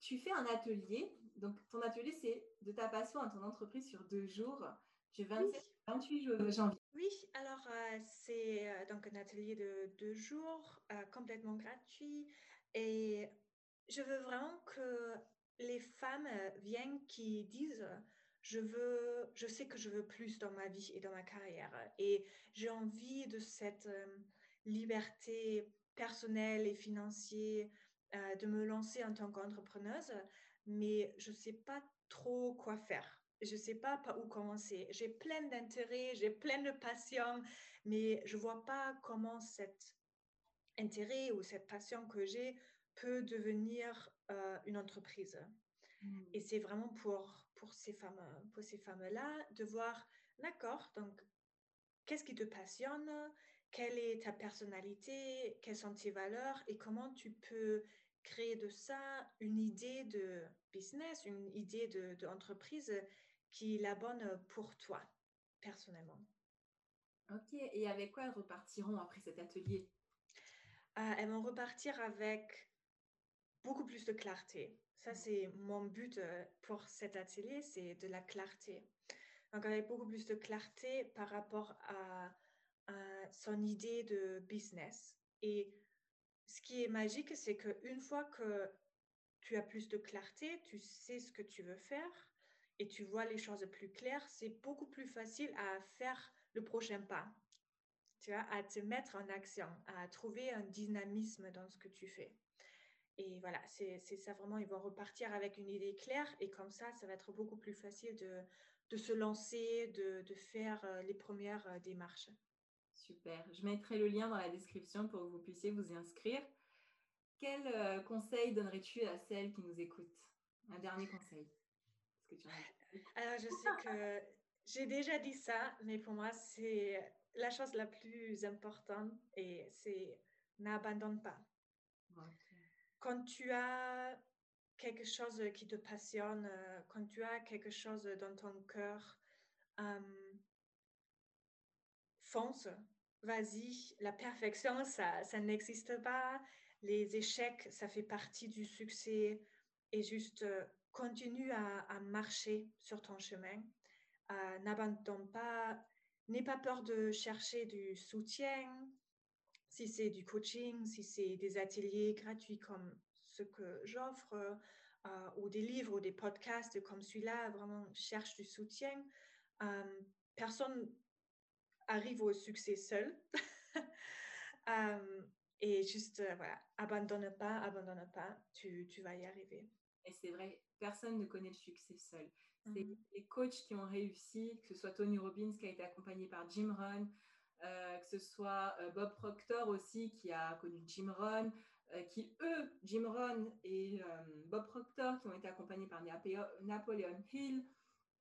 Tu fais un atelier. Donc, ton atelier, c'est de ta passion à ton entreprise sur deux jours, du 27 28 janvier. Oui, alors euh, c'est donc un atelier de deux jours, complètement gratuit. Et je veux vraiment que les femmes viennent qui disent je veux, je sais que je veux plus dans ma vie et dans ma carrière et j'ai envie de cette liberté personnelle et financière de me lancer en tant qu'entrepreneuse, mais je sais pas trop quoi faire. Je ne sais pas par où commencer. J'ai plein d'intérêts, j'ai plein de passion, mais je vois pas comment cet intérêt ou cette passion que j'ai peut devenir une entreprise. Et mmh. c'est vraiment pour, pour ces femmes, pour ces femmes-là de voir, d'accord, donc qu'est-ce qui te passionne, quelle est ta personnalité, quelles sont tes valeurs? Et comment tu peux créer de ça une idée de business, une idée d'entreprise de, qui est la bonne pour toi, personnellement? Ok, et avec quoi elles repartiront après cet atelier? Euh, Elles vont repartir avec beaucoup plus de clarté. Ça, c'est mon but euh, pour cet atelier, c'est de la clarté. Donc, avec beaucoup plus de clarté par rapport à, son idée de business. Et ce qui est magique, c'est qu'une fois que tu as plus de clarté, tu sais ce que tu veux faire et tu vois les choses plus claires, c'est beaucoup plus facile à faire le prochain pas. Tu vois, à te mettre en action, à trouver un dynamisme dans ce que tu fais. Et voilà, c'est ça vraiment, ils vont repartir avec une idée claire et comme ça, ça va être beaucoup plus facile de, de se lancer, de, de faire euh, les premières euh, démarches. Super. Je mettrai le lien dans la description pour que vous puissiez vous y inscrire. Quel euh, conseil donnerais-tu à celles qui nous écoutent? Un dernier conseil. Alors, je sais que j'ai déjà dit ça, mais pour moi, c'est la chose la plus importante et c'est n'abandonne pas quand tu as quelque chose qui te passionne, euh, quand tu as quelque chose dans ton cœur, euh, fonce, vas-y. La perfection, ça, ça n'existe pas. Les échecs, ça fait partie du succès. Et juste euh, continue à, marcher sur ton chemin. N'abandonne pas. N'aie pas peur de chercher du soutien, si c'est du coaching, si c'est des ateliers gratuits comme ce que j'offre, euh, ou des livres ou des podcasts comme celui-là, vraiment cherche du soutien. Euh, personne arrive au succès seul. Euh, et juste, voilà, abandonne pas, abandonne pas, tu, tu, vas y arriver. Et c'est vrai, personne ne connaît le succès seul. C'est mmh les coachs qui ont réussi, que ce soit Tony Robbins qui a été accompagné par Jim Rohn, euh, que ce soit euh, Bob Proctor aussi qui a connu Jim Rohn, euh, qui eux, Jim Rohn et Bob Proctor, qui ont été accompagnés par Napoleon Hill.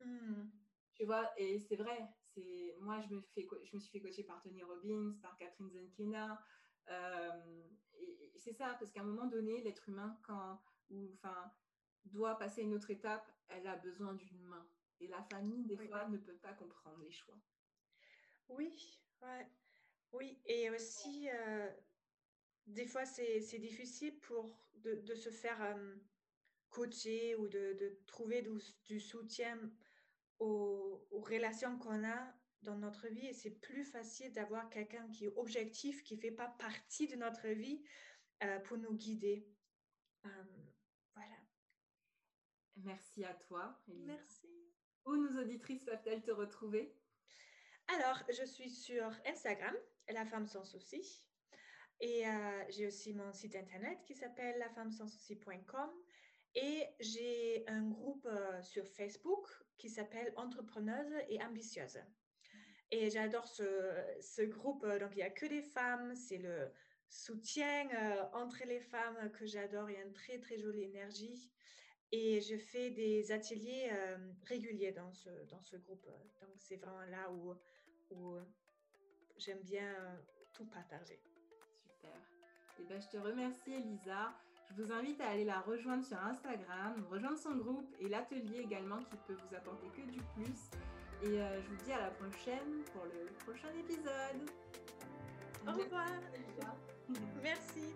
Hmm. Tu vois, et c'est vrai, c'est moi je me, fais, je me suis fait coacher par Tony Robbins, par Catherine Zenkina. et c'est ça, parce qu'à un moment donné, l'être humain, quand, ou enfin doit passer une autre étape, elle a besoin d'une main. Et la famille, des fois, ne peut pas comprendre les choix. Oui, ouais. oui. Et aussi, euh, des fois, c'est difficile pour de, se faire euh, coacher ou de, trouver du, soutien aux, relations qu'on a dans notre vie. Et c'est plus facile d'avoir quelqu'un qui est objectif, qui ne fait pas partie de notre vie euh, pour nous guider. voilà. Merci à toi. Merci. Où nos auditrices peuvent-elles te retrouver? Alors, je suis sur Instagram, La Femme Sans Souci. Et euh, j'ai aussi mon site internet qui s'appelle lafemmesanssouci.com. Et j'ai un groupe euh, sur Facebook qui s'appelle Entrepreneuse et Ambitieuse. Et j'adore ce, groupe. Donc, il n'y a que des femmes. C'est le soutien euh, entre les femmes que j'adore. Il y a une très, très jolie énergie. Et je fais des ateliers euh, réguliers dans ce, dans ce groupe. Donc, c'est vraiment là où, où j'aime bien euh, tout partager. Super. Et eh ben, je te remercie, Elisa. Je vous invite à aller la rejoindre sur Instagram, rejoindre son groupe et l'atelier également qui peut vous apporter que du plus. Et euh, je vous dis à la prochaine pour le prochain épisode. Au revoir. Merci.